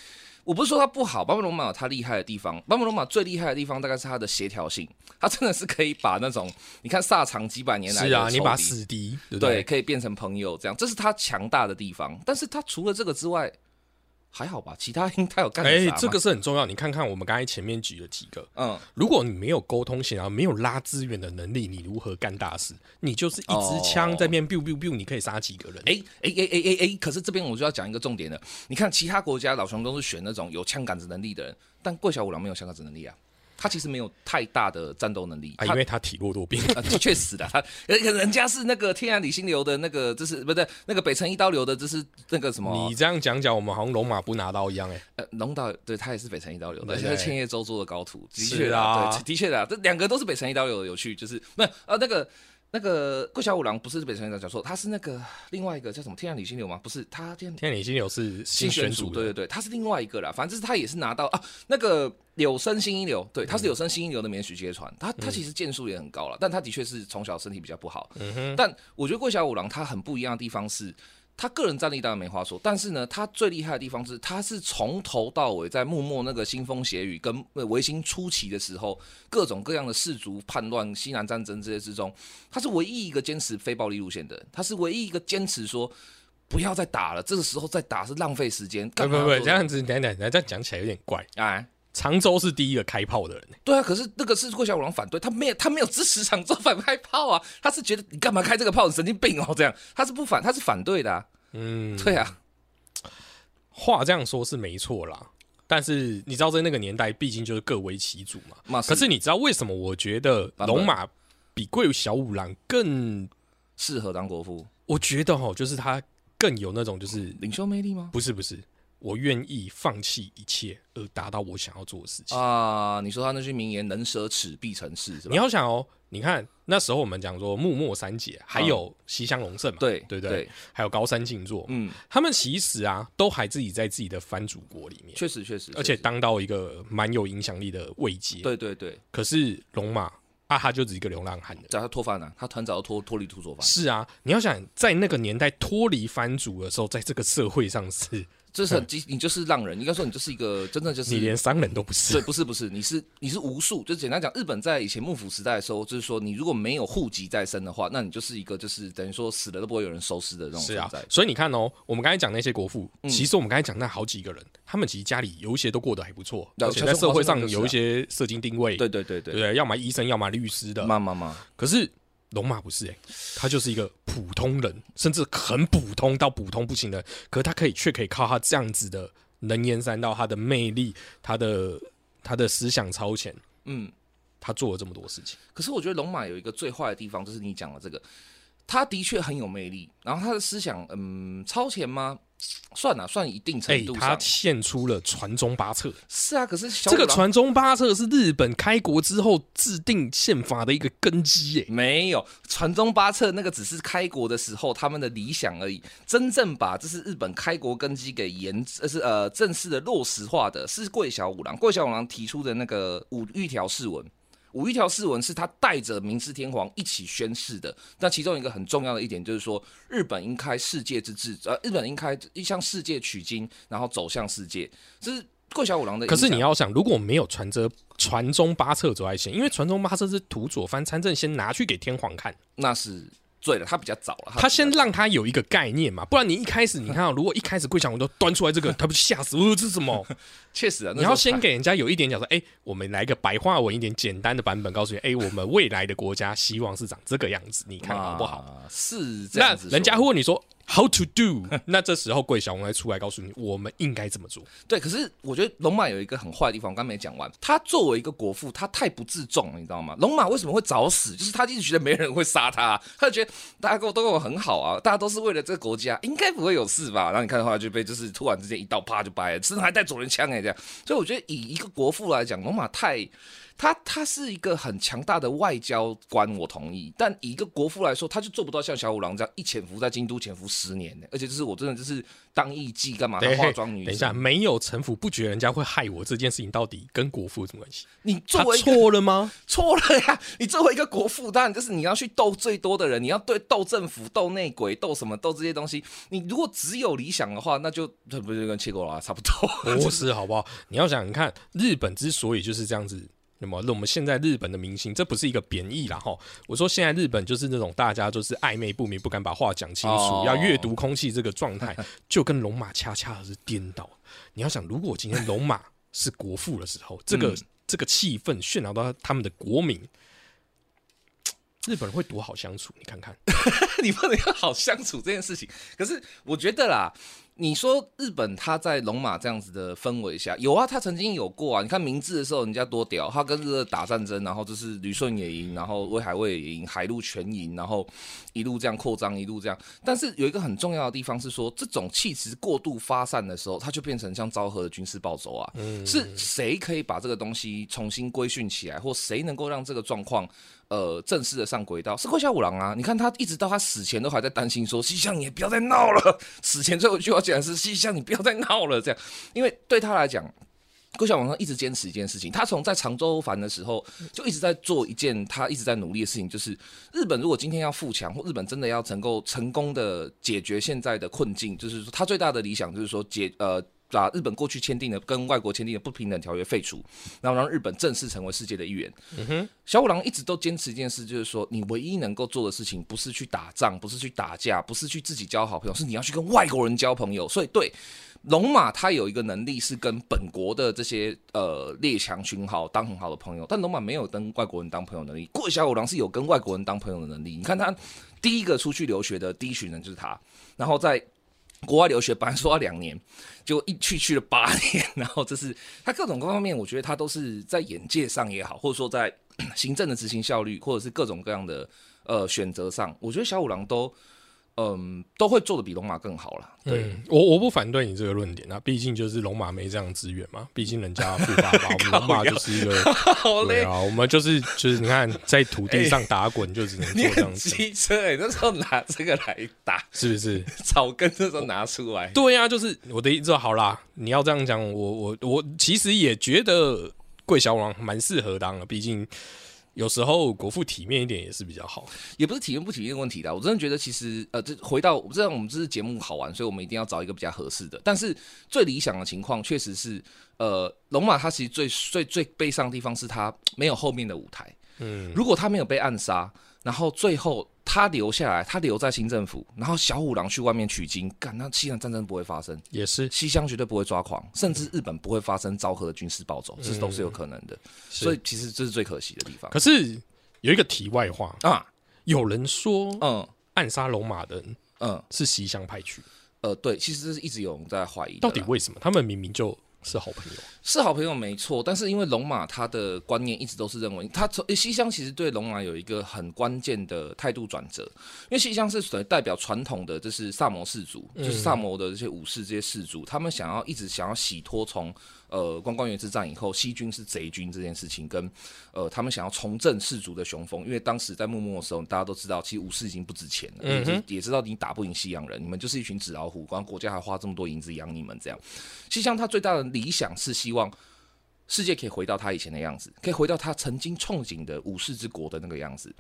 S2: 我不是说他不好，版本龙马有他厉害的地方。版本龙马最厉害的地方大概是他的协调性，他真的是可以把那种你看萨长几百年来
S1: 是啊，你把
S2: 死
S1: 死敌对？
S2: 可以变成朋友，这样这是他强大的地方。但是他除了这个之外，还好吧？其他他 有干啥哎？
S1: 这个是很重要。你看看我们刚才前面举了几个，
S2: 嗯，
S1: 如果你没有沟通性啊，没有拉资源的能力，你如何干大事？你就是一支枪
S2: 哦
S1: 在边 biu biu biu，你可以杀几个人？
S2: 哎哎哎哎哎哎，可是这边我就要讲一个重点了。你看其他国家老熊都是选那种有枪杆子能力的人，但桂小五郎没有枪杆子能力啊。他其实没有太大的战斗能力，
S1: 啊，因为他体弱多病。
S2: 啊，确实的，他人人家是那个天然理心流的那个，就是不对，那个北辰一刀流的，就是那个什么
S1: 你这样讲讲，我们好像龙马不拿刀一样、哎，
S2: 呃龙岛，对他也是北辰一刀流的，
S1: 对
S2: 而且是千叶周做的高徒，的确
S1: 啊
S2: 对，的确的，这两个都是北辰一刀流的，有趣，就是没有呃那个。那个桂小五郎不是北辰一刀讲错，他是那个另外一个叫什么天然理心流吗？不是，他天
S1: 天理心流是新选组的，
S2: 对对对，他是另外一个啦，反正就是他也是拿到啊，那个柳生新一流，对，他是柳生新一流的免许接传，他他其实剑术也很高了，但他的确是从小身体比较不好，但我觉得桂小五郎他很不一样的地方是。他个人战力当然没话说，但是呢，他最厉害的地方是，他是从头到尾在幕末那个腥风血雨跟呃维新初期的时候，各种各样的氏族叛乱、西南战争这些之中，他是唯一一个坚持非暴力路线的人，他是唯一一个坚持说不要再打了，这个时候再打是浪费时间。
S1: 不不不，这样子，等等，等这样讲起来有点怪。
S2: 哎，
S1: 常州是第一个开炮的人、
S2: 对啊，可是那个是桂小五郎反对，他没有他没有支持常州反开炮啊，他是觉得你干嘛开这个炮，你神经病哦，这样。他是不反，他是反对的、啊，
S1: 嗯，
S2: 对啊，
S1: 话这样说是没错啦，但是你知道在那个年代，毕竟就是各为其主嘛。
S2: 嘛
S1: 可是你知道为什么我觉得龙马比桂小五郎更？
S2: 适合当国父，
S1: 我觉得哈，就是他更有那种就是
S2: 领袖魅力吗？
S1: 不是不是，我愿意放弃一切而达到我想要做的事情。
S2: 啊，你说他那句名言“能舍此必成事”是吧？
S1: 你要想哦，你看那时候我们讲说木末三杰，还有西乡隆盛嘛，
S2: 对
S1: 对不对？
S2: 对，
S1: 还有高山静坐，
S2: 嗯，
S1: 他们其实啊，都还自己在自己的藩主国里面，
S2: 确实确实，
S1: 而且当到一个蛮有影响力的位阶。
S2: 对对对，
S1: 可是龙马啊，他就只是一个流浪汉的。
S2: 叫他脱藩了，他很早就脱脱离土佐藩，
S1: 是啊，你要想在那个年代脱离藩主的时候，在这个社会上是
S2: 这是很基，你就是浪人，应该说你就是一个真正就是
S1: 你连商人都不是
S2: 对，。不是不是，你是你是无数，就简单讲，日本在以前幕府时代的时候，就是说你如果没有户籍在身的话，那你就是一个就是等于说死了都不会有人收尸的这种
S1: 是啊
S2: 存在。，
S1: 所以你看哦，我们刚才讲那些国父，
S2: 嗯
S1: 其实我们刚才讲那好几个人，他们其实家里有一些都过得还不错，
S2: 对
S1: 而且在社会上有一些社经定位，
S2: 对对对对，
S1: 对？要么医生，要么律师的。
S2: 妈妈妈，
S1: 可是龙马不是诶、他就是一个普通人，甚至很普通到普通不行的，可是他可以却可以靠他这样子的能言善道，他的魅力，他的他的思想超前，
S2: 嗯，
S1: 他做了这么多事情。
S2: 可是我觉得龙马有一个最坏的地方，就是你讲的这个，他的确很有魅力，然后他的思想，嗯，超前吗？算了，算一定
S1: 哎、
S2: 程度上、
S1: 他献出了传宗八策。
S2: 是啊。可是小
S1: 这个传宗八策是日本开国之后制定宪法的一个根基耶、
S2: 没有传宗八策，那个只是开国的时候他们的理想而已。真正把这是日本开国根基给严，呃是呃正式的落实化的，是桂小五郎。桂小五郎提出的那个五御条誓文。五一条誓文是他带着明治天皇一起宣誓的。那其中一个很重要的一点就是说，日本应开世界之治，呃，日本应开向世界取经，然后走向世界。这是桂小五郎的
S1: 可。是你要想，如果没有传这传宗八策走在先，因为传宗八策是土佐藩参政先拿去给天皇看，
S2: 那是对了，他比较早了，
S1: 他先让他有一个概念嘛，不然你一开始你看、啊，如果一开始桂祥文都端出来这个，他不就吓死？呃，这是什么？
S2: 确实啊，
S1: 你要先给人家有一点讲说，哎、我们来个白话文一点简单的版本，告诉你，哎、我们未来的国家希望是长这个样子，你看好不好？
S2: 啊是这样子那，
S1: 人家会问你说 how to do，那这时候桂小红来出来告诉你，我们应该怎么做。
S2: 对，可是我觉得龙马有一个很坏的地方，我刚没讲完。他作为一个国父，他太不自重了，你知道吗？龙马为什么会早死？就是他一直觉得没人会杀他，他就觉得大家跟我都跟我很好啊，大家都是为了这个国家，应该不会有事吧？然后你看的话，就被就是突然之间一刀啪就掰了，身上还带左轮枪哎，所以我觉得以一个国父来讲，罗马太他他是一个很强大的外交官，我同意。但以一个国父来说，他就做不到像小五郎这样一潜伏在京都潜伏十年呢。而且就是我真的就是当艺妓干嘛？化妆女？
S1: 等一下，没有城府，不觉得人家会害我这件事情，到底跟国父有什么关系？
S2: 你作为
S1: 错了吗？
S2: 错了呀！你作为一个国父，当然就是你要去斗最多的人，你要对斗政府、斗内鬼、斗什么、斗这些东西。你如果只有理想的话，那就这不就跟切格瓦差不多？
S1: 不是，好不好？你要想，你看日本之所以就是这样子。那么，那我们现在日本的明星，这不是一个贬义啦哈。我说现在日本就是那种大家就是暧昧不明，不敢把话讲清楚，要阅读空气这个状态，就跟龙马恰恰是颠倒。你要想，如果今天龙马是国父的时候，这个这个气氛渲染到他们的国民，日本人会多好相处？你看看，
S2: 你不能要好相处这件事情。可是我觉得啦。你说日本他在龙马这样子的氛围下有啊，他曾经有过啊。你看明治的时候，人家多屌，他跟日打战争，然后就是旅顺也赢，然后威海卫也赢，海陆全赢，然后一路这样扩张，一路这样。但是有一个很重要的地方是说，这种气质过度发散的时候，它就变成像昭和的军事暴走啊。是谁可以把这个东西重新规训起来，或谁能够让这个状况？呃，正式的上轨道是桂小五郎啊！你看他一直到他死前都还在担心说：“西乡，你不要再闹了。”死前最后一句话竟然是：“西乡，你不要再闹了。”这样，因为对他来讲，桂小五郎一直坚持一件事情，他从在常州藩的时候就一直在做一件他一直在努力的事情，就是日本如果今天要富强，或日本真的要能够成功的解决现在的困境，就是说他最大的理想就是说解呃。把日本过去签订的跟外国签订的不平等条约废除，然后让日本正式成为世界的一员。小五郎一直都坚持一件事，就是说，你唯一能够做的事情，不是去打仗，不是去打架，不是去自己交好朋友，是你要去跟外国人交朋友。所以，对龙马他有一个能力，是跟本国的这些呃列强群豪当很好的朋友，但龙马没有跟外国人当朋友能力。过小五郎是有跟外国人当朋友的能力。你看他第一个出去留学的第一群人就是他，然后在。国外留学本来说要两年，就一去去了八年，然后这是他各种各方面，我觉得他都是在眼界上也好，或者说在行政的执行效率，或者是各种各样的呃选择上，我觉得小五郎都。嗯，都会做的比龙马更好了。对
S1: 我，我不反对你这个论点啊，毕竟就是龙马没这样资源嘛，毕竟人家富爸爸，我们龙马就是一个，对啊，我们就是就是你看在土地上 打滚，就只能做这样子。
S2: 机车哎，那时候拿这个来打，
S1: 是不是？
S2: 草根那时候拿出来，
S1: 对呀，就是我的意思。好啦，你要这样讲，我我我其实也觉得桂小王蛮适合当的，毕竟。有时候国父体面一点也是比较好，
S2: 也不是体面不体面的问题的。我真的觉得，其实呃，这回到我知道，我们这是节目好玩，所以我们一定要找一个比较合适的。但是最理想的情况，确实是呃，龙马他其实最最最悲伤的地方是他没有后面的舞台。嗯，如果他没有被暗杀。然后最后他留下来，他留在新政府，然后小五郎去外面取经，干那西南战争不会发生，
S1: 也是
S2: 西乡绝对不会抓狂，甚至日本不会发生昭和的军事暴走，这都是有可能的。所以其实这是最可惜的地方。
S1: 可是有一个题外话啊，有人说，嗯，暗杀龙马的人，嗯，是西乡派去。
S2: 呃，对，其实这是一直有人在怀疑，
S1: 到底为什么？他们明明就。是好朋友，
S2: 是好朋友没错，但是因为龙马他的观念一直都是认为，他从西乡其实对龙马有一个很关键的态度转折，因为西乡是属于代表传统的，就是萨摩氏族，就是萨摩的这些武士这些氏族，他们想要一直想要洗脱从。呃，关关原之战以后，西军是贼军这件事情，跟呃，他们想要重振士族的雄风，因为当时在幕末的时候，大家都知道，其实武士已经不值钱了，嗯也知道你打不赢西洋人，你们就是一群纸老虎，光国家还花这么多银子养你们，这样。西乡他最大的理想是希望世界可以回到他以前的样子，可以回到他曾经憧憬的武士之国的那个样子。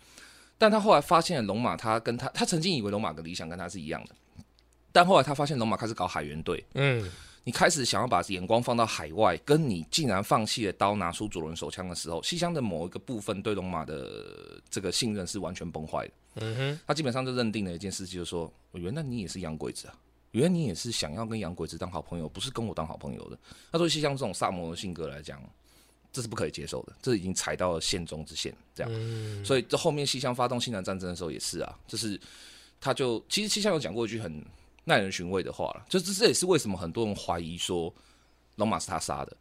S2: 但他后来发现了龙马，他跟他，他曾经以为龙马的理想跟他是一样的，但后来他发现龙马开始搞海员队，嗯。你开始想要把眼光放到海外，跟你竟然放弃了刀，拿出左轮手枪的时候，西乡的某一个部分对龙马的这个信任是完全崩坏的。嗯哼，他基本上就认定了一件事情，就是说，原来你也是洋鬼子啊，原来你也是想要跟洋鬼子当好朋友，不是跟我当好朋友的。他说，西乡这种萨摩的性格来讲，这是不可以接受的，这已经踩到了线中之线。这样，所以这后面西乡发动西南战争的时候也是啊，就是他就其实西乡有讲过一句很。耐人寻味的话了，就这这也是为什么很多人怀疑说龙马是他杀的。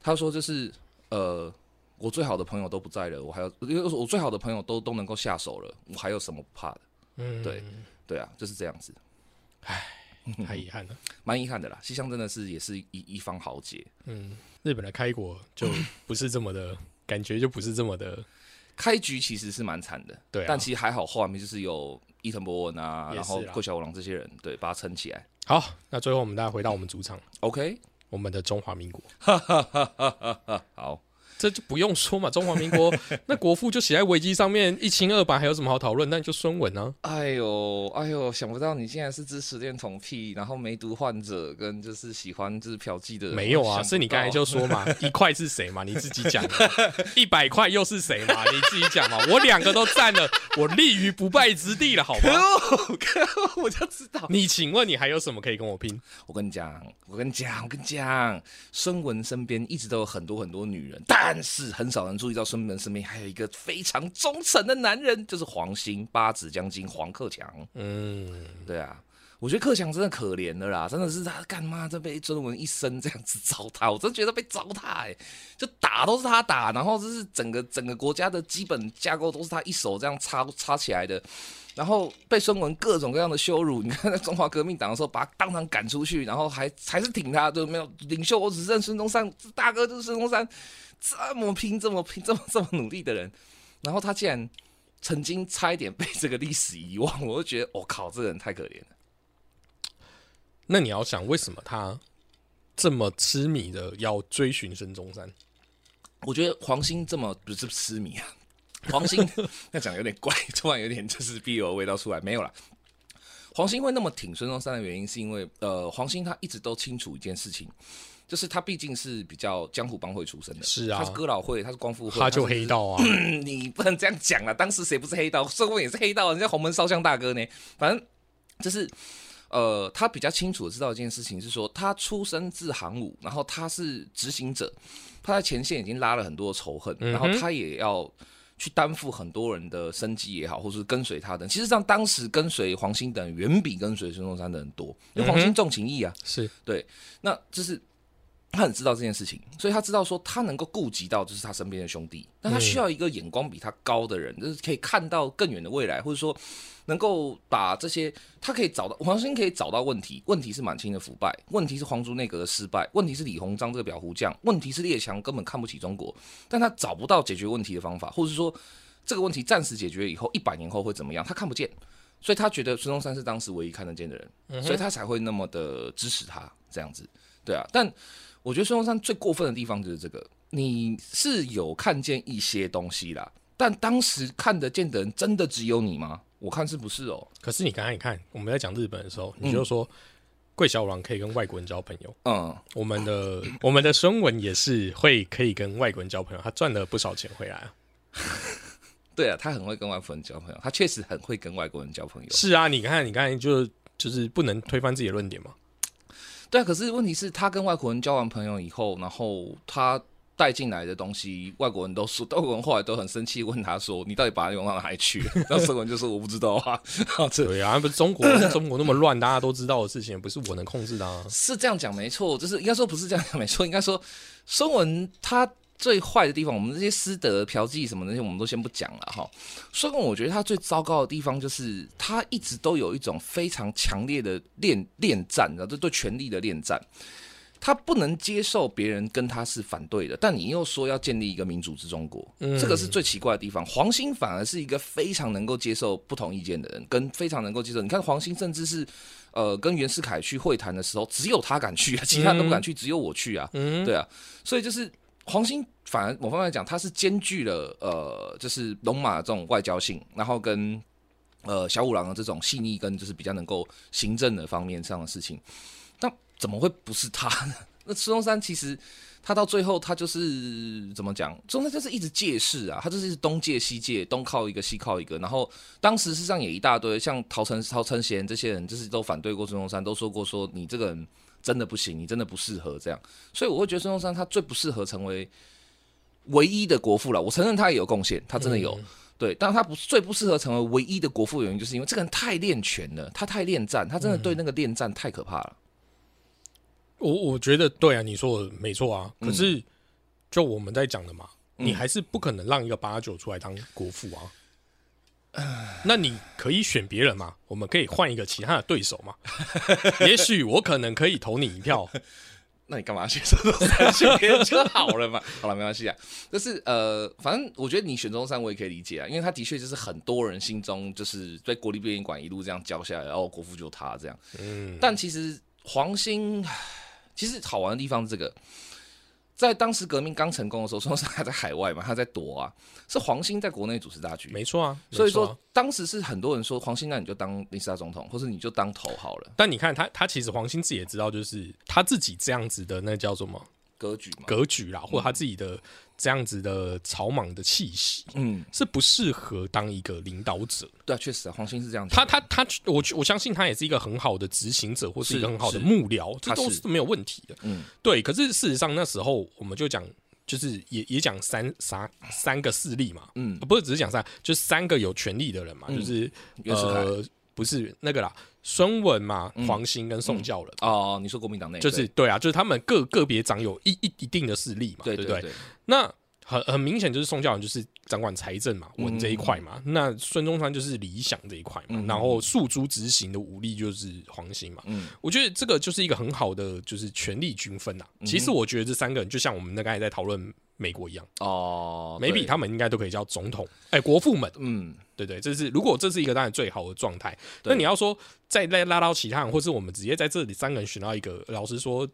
S2: 他说就是呃，我最好的朋友都不在了，我还要因为我最好的朋友都都能够下手了，我还有什么不怕的？嗯，对对啊，就是这样子。
S1: 唉，太遗憾了，
S2: 蛮遗憾的啦。西乡真的是也是一一方豪杰。
S1: 嗯，日本的开国就不是这么的 感觉就不是这么的。
S2: 开局其实是蛮惨的，
S1: 对啊
S2: 但其实还好，后面就是有伊藤博文啊，然后
S1: 啦
S2: 桂小五郎这些人，对，把它撑起来。
S1: 好，那最后我们大家回到我们主场
S2: ，OK，
S1: 我们的中华民国，
S2: 好，
S1: 这就不用说嘛，中华民国那国父就写在维基上面一清二白，还有什么好讨论？那你就孙文啊，
S2: 哎呦，哎呦，想不到你竟然是支持恋童癖，然后梅毒患者跟就是喜欢就是嫖妓的人，
S1: 没有啊，是你刚才就说嘛，一块是谁嘛，你自己讲的，一百块又是谁嘛，你自己讲嘛，我两个都占了，我立于不败之地了，好吗？
S2: 可恶，我就知道。
S1: 你请问你还有什么可以跟我拼？
S2: 我跟你讲，我跟你讲，我跟你讲，孙文身边一直都有很多很多女人，但是很少人注意到孙文身边还有一个非常忠诚的男人，就是黄兴八子将军黄克强。
S1: 嗯，
S2: 对啊，我觉得克强真的可怜的啦，真的是他干嘛这被孙文一生这样子糟蹋，我真的觉得被糟蹋哎、就打都是他打，然后就是整个整个国家的基本架构都是他一手这样插插起来的。然后被孙文各种各样的羞辱，你看在中华革命党的时候，把他当场赶出去，然后还还是挺他，就没有领袖，我只认孙中山，大哥就是孙中山，这么拼，这么拼，这么这么努力的人，然后他竟然曾经差一点被这个历史遗忘，我就觉得，我、靠，这个人太可怜了。
S1: 那你要想，为什么他这么痴迷的要追寻孙中山？
S2: 我觉得黄兴这么不是痴迷啊，黄兴 那讲得有点怪，突然有点就是 BL 味道出来，没有啦。黄兴会那么挺孙中山的原因，是因为呃，黄兴他一直都清楚一件事情，就是他毕竟是比较江湖帮会出身的，
S1: 是啊
S2: 他是哥老会，他是光复会，
S1: 他就黑道啊，
S2: 嗯 你不能这样讲了。当时谁不是黑道？孙文也是黑道，人家洪门烧香大哥呢。反正就是，呃，他比较清楚的知道一件事情是说，他出身自行伍，然后他是执行者，他在前线已经拉了很多仇恨，
S1: 嗯
S2: 然后他也要。去担负很多人的生计也好，或是跟随他的，其实上当时跟随黄兴等人远比跟随孙中山的人多，因为黄兴重情义啊，
S1: 是对
S2: 那就是他很知道这件事情，所以他知道说他能够顾及到就是他身边的兄弟，但他需要一个眼光比他高的人，就是可以看到更远的未来，或者说能够把这些他可以找到黄兴可以找到问题，问题是满清的腐败，问题是皇族内阁的失败，问题是李鸿章这个裱糊匠，问题是列强根本看不起中国，但他找不到解决问题的方法，或者说这个问题暂时解决以后，一百年后会怎么样，他看不见。所以他觉得孙中山是当时唯一看得见的人，所以他才会那么的支持他这样子。对啊，但我觉得孙中山最过分的地方就是这个，你是有看见一些东西啦，但当时看得见的人真的只有你吗？我看是不是哦？
S1: 可是你刚才你看，我们在讲日本的时候，你就说桂小五郎可以跟外国人交朋友，
S2: 嗯，
S1: 我们的我们的孙文也是会可以跟外国人交朋友，他赚了不少钱回来啊。
S2: 对啊，他很会跟外国人交朋友，他确实很会跟外国人交朋友。
S1: 是啊，你看你刚才就就是不能推翻自己的论点嘛。
S2: 对啊，可是问题是，他跟外国人交完朋友以后，然后他带进来的东西，外国人都说，外国人后来都很生气，问他说：“你到底把它用到哪里去了？”然后孙文就说：“我不知道啊。”这
S1: 对啊，不是中国中国那么乱，大家都知道的事情，不是我能控制的啊。
S2: 是这样讲没错，就是应该说不是这样讲没错，应该说孙文他最坏的地方，我们这些师德、嫖妓什么那些，我们都先不讲了哈。孙文我觉得他最糟糕的地方就是他一直都有一种非常强烈的恋恋战，然后对权力的恋战。他不能接受别人跟他是反对的，但你又说要建立一个民主之中国，这个是最奇怪的地方。黄兴反而是一个非常能够接受不同意见的人，跟非常能够接受。你看黄兴甚至是呃跟袁世凯去会谈的时候，只有他敢去啊，其他人都不敢去，只有我去啊，对啊，所以就是黄兴反而某方面来讲，他是兼具了呃就是龙马这种外交性，然后跟呃小五郎的这种细腻跟就是比较能够行政的方面上的事情。那怎么会不是他呢？那孙中山其实他到最后他就是怎么讲？中山就是一直借势啊，他就是东借西借，东靠一个西靠一个。然后当时事实上也一大堆，像陶成陶成贤这些人，就是都反对过孙中山，都说过说你这个人真的不行，你真的不适合这样。所以我会觉得孙中山他最不适合成为唯一的国父了。我承认他也有贡献，他真的有。对，但他不最不适合成为唯一的国父的原因，就是因为这个人太练拳了，他太恋战，他真的对那个恋战太可怕了。
S1: 我我觉得对啊，你说的没错啊。可是就我们在讲的嘛，你还是不可能让一个八九出来当国父啊。那你可以选别人嘛？我们可以换一个其他的对手嘛？也许我可能可以投你一票，
S2: 那你干嘛选中中山选别人就好了嘛？好了，没关系啊。就是呃，反正我觉得你选中山我也可以理解啊，因为他的确就是很多人心中就是在国立编译馆一路这样教下来，然后国父就他这样。
S1: 嗯，
S2: 但其实黄兴，其实好玩的地方是这个，在当时革命刚成功的时候，孙中山还在海外嘛，他在躲啊，是黄兴在国内主持大局。
S1: 没错啊，
S2: 所以说，当时是很多人说黄兴，那你就当临时大总统，或者你就当头好了，
S1: 但你看他，他其实黄兴自己也知道，就是他自己这样子的那叫什么
S2: 格局嘛。
S1: 格局啦，或者他自己的这样子的草莽的气息，
S2: 嗯，
S1: 是不适合当一个领导者。
S2: 对啊，确实啊，黄兴是这样子。
S1: 他他他，我我相信他也是一个很好的执行者，或是一个很好的幕僚，这
S2: 他
S1: 都是没有问题的。
S2: 嗯，
S1: 对。可是事实上那时候我们就讲，就是也也讲三啥三个势力嘛，
S2: 嗯
S1: 呃不是只是讲三，就是三个有权力的人嘛，
S2: 嗯
S1: 就是呃不是那个啦，孙文嘛，
S2: 嗯
S1: 黄兴跟宋教仁。
S2: 哦，你说国民党内
S1: 就是对啊，就是他们个个别长有一一一定的势力嘛？对
S2: 对对，
S1: 那很很明显就是宋教仁就是掌管财政嘛，
S2: 嗯
S1: 文这一块嘛。那孙中山就是理想这一块嘛，
S2: 嗯
S1: 然后诉诸执行的武力就是黄兴嘛。
S2: 嗯
S1: 我觉得这个就是一个很好的就是权力均分呐、
S2: 嗯
S1: 其实我觉得这三个人就像我们那刚才在讨论美国一样
S2: 哦
S1: ，maybe 他们应该都可以叫总统，哎、国父们，
S2: 嗯
S1: 对对，这是如果这是一个当然最好的状态。那你要说再再拉到其他人，或是我们直接在这里三个人选到一个，老实说。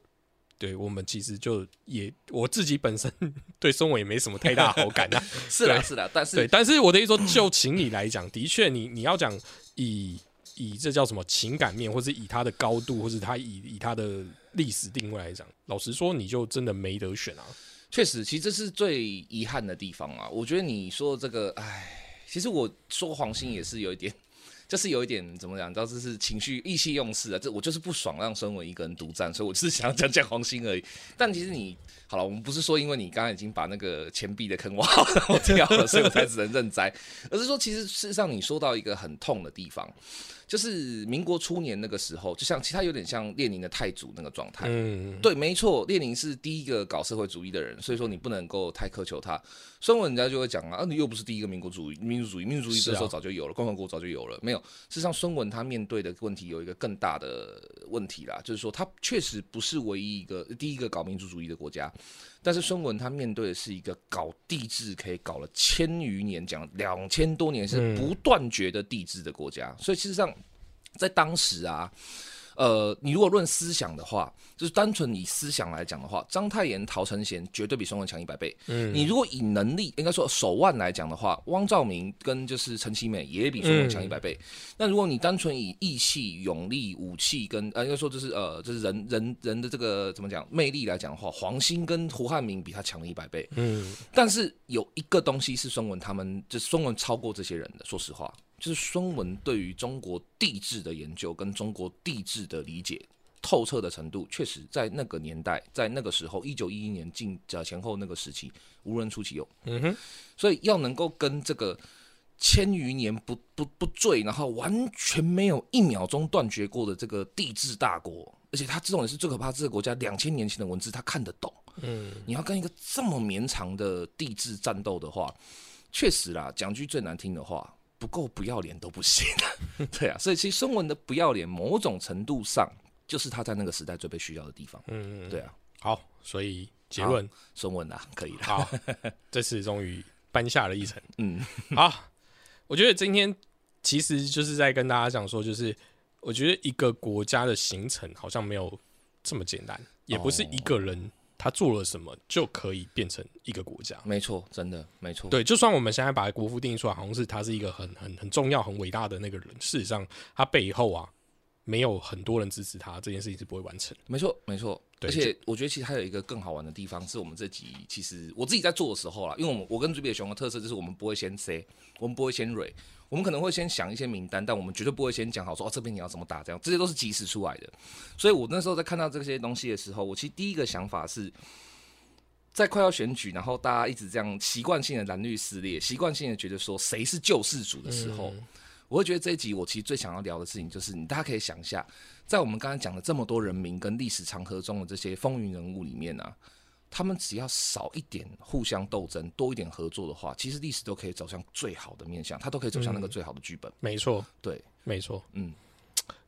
S1: 对我们其实就也我自己本身 对孙文也没什么太大好感啊，
S2: 是啦是啦，但是对，
S1: 但是我的意思说，就情理来讲，的确你你要讲以以这叫什么情感面，或是以他的高度，或是他以以他的历史定位来讲，老实说，你就真的没得选啊。
S2: 确实，其实这是最遗憾的地方啊。我觉得你说的这个，唉，其实我说黄兴也是有一点。就是有一点怎么讲，你知道这是情绪意气用事啊。这我就是不爽让孙文一个人独占，所以我只是想要讲讲黄兴而已。但其实你好了，我们不是说因为你刚刚已经把那个钱币的坑挖好然后跳了，所以我才只能认栽，而是说其实事实上你说到一个很痛的地方，就是民国初年那个时候，就像其他有点像列宁的太祖那个状态。
S1: 嗯，
S2: 对，没错，列宁是第一个搞社会主义的人，所以说你不能够太苛求他。孙文人家就会讲啊，啊你又不是第一个民国主义、民族主义，民族主义这时候早就有了，共和国早就有了。没有，事实上孙文他面对的问题有一个更大的问题啦，就是说他确实不是唯一一个第一个搞民族主义的国家，但是孙文他面对的是一个搞帝制可以搞了千余年，讲两千多年是
S1: 嗯
S2: 不断绝的帝制的国家，所以事实上在当时啊。呃，你如果论思想的话，就是单纯以思想来讲的话，章太炎、陶承贤绝对比孙文强一百倍。
S1: 嗯
S2: 你如果以能力，应该说手腕来讲的话，汪兆铭跟就是陈其美也比孙文强一百倍。那如果你单纯以义气、勇力、武器跟呃，应该说就是呃，就是人人人的这个怎么讲魅力来讲的话，黄兴跟胡汉民比他强了一百倍。
S1: 嗯，
S2: 但是有一个东西是孙文他们，就是孙文超过这些人的。说实话，就是孙文对于中国地质的研究跟中国地质的理解透彻的程度，确实在那个年代，在那个时候，一九一一年进呃前后那个时期，无人出其右。
S1: 嗯哼，
S2: 所以要能够跟这个千余年不不不坠，然后完全没有一秒钟断绝过的这个地质大国，而且他这种也是最可怕，这个国家两千年前的文字他看得懂。
S1: 嗯，
S2: 你要跟一个这么绵长的地质战斗的话，确实啦，讲句最难听的话，不够不要脸都不行。对啊，所以其实孙文的不要脸，某种程度上就是他在那个时代最被需要的地方。
S1: 嗯，
S2: 对啊，
S1: 好，所以结论
S2: 孙文啊，可以了。
S1: 好，这次终于搬下了一层。
S2: 嗯，
S1: 好，我觉得今天其实就是在跟大家讲说，就是我觉得一个国家的形成好像没有这么简单，也不是一个人他做了什么就可以变成一个国家。
S2: 没错，真的没错。
S1: 对，就算我们现在把国父定义出来，好像是他是一个很很很重要、很伟大的那个人，事实上他背后啊没有很多人支持他，这件事情是不会完成。
S2: 没错，没错。而且我觉得其实还有一个更好玩的地方，是我们这集其实我自己在做的时候啦，因为我们我跟追比熊的特色就是我们不会先 say，我们不会先蕊，我们可能会先想一些名单，但我们绝对不会先讲好说哦这边你要怎么打，这样这些都是即时出来的。所以我那时候在看到这些东西的时候，我其实第一个想法是。在快要选举，然后大家一直这样习惯性的蓝绿撕裂，习惯性的觉得说谁是救世主的时候，我会觉得这一集我其实最想要聊的事情就是，你大家可以想一下，在我们刚才讲的这么多人名跟历史长河中的这些风云人物里面啊，他们只要少一点互相斗争，多一点合作的话，其实历史都可以走向最好的面向，它都可以走向那个最好的剧本。
S1: 没错，
S2: 对，
S1: 没错，
S2: 嗯，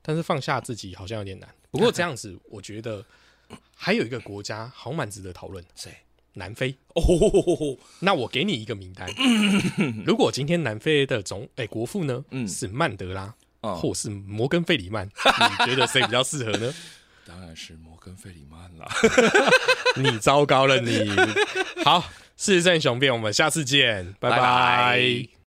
S1: 但是放下自己好像有点难。不过这样子，我觉得还有一个国家好蛮值得讨论，
S2: 谁？
S1: 南非。
S2: 哦，
S1: 那我给你一个名单，如果今天南非的总哎、国父呢，
S2: 嗯。
S1: 是曼德拉，
S2: 嗯
S1: 或是摩根费里曼，你觉得谁比较适合呢？
S2: 当然是摩根费里曼啦。
S1: 你糟糕了你。好，事实胜雄辩，我们下次见，拜
S2: 拜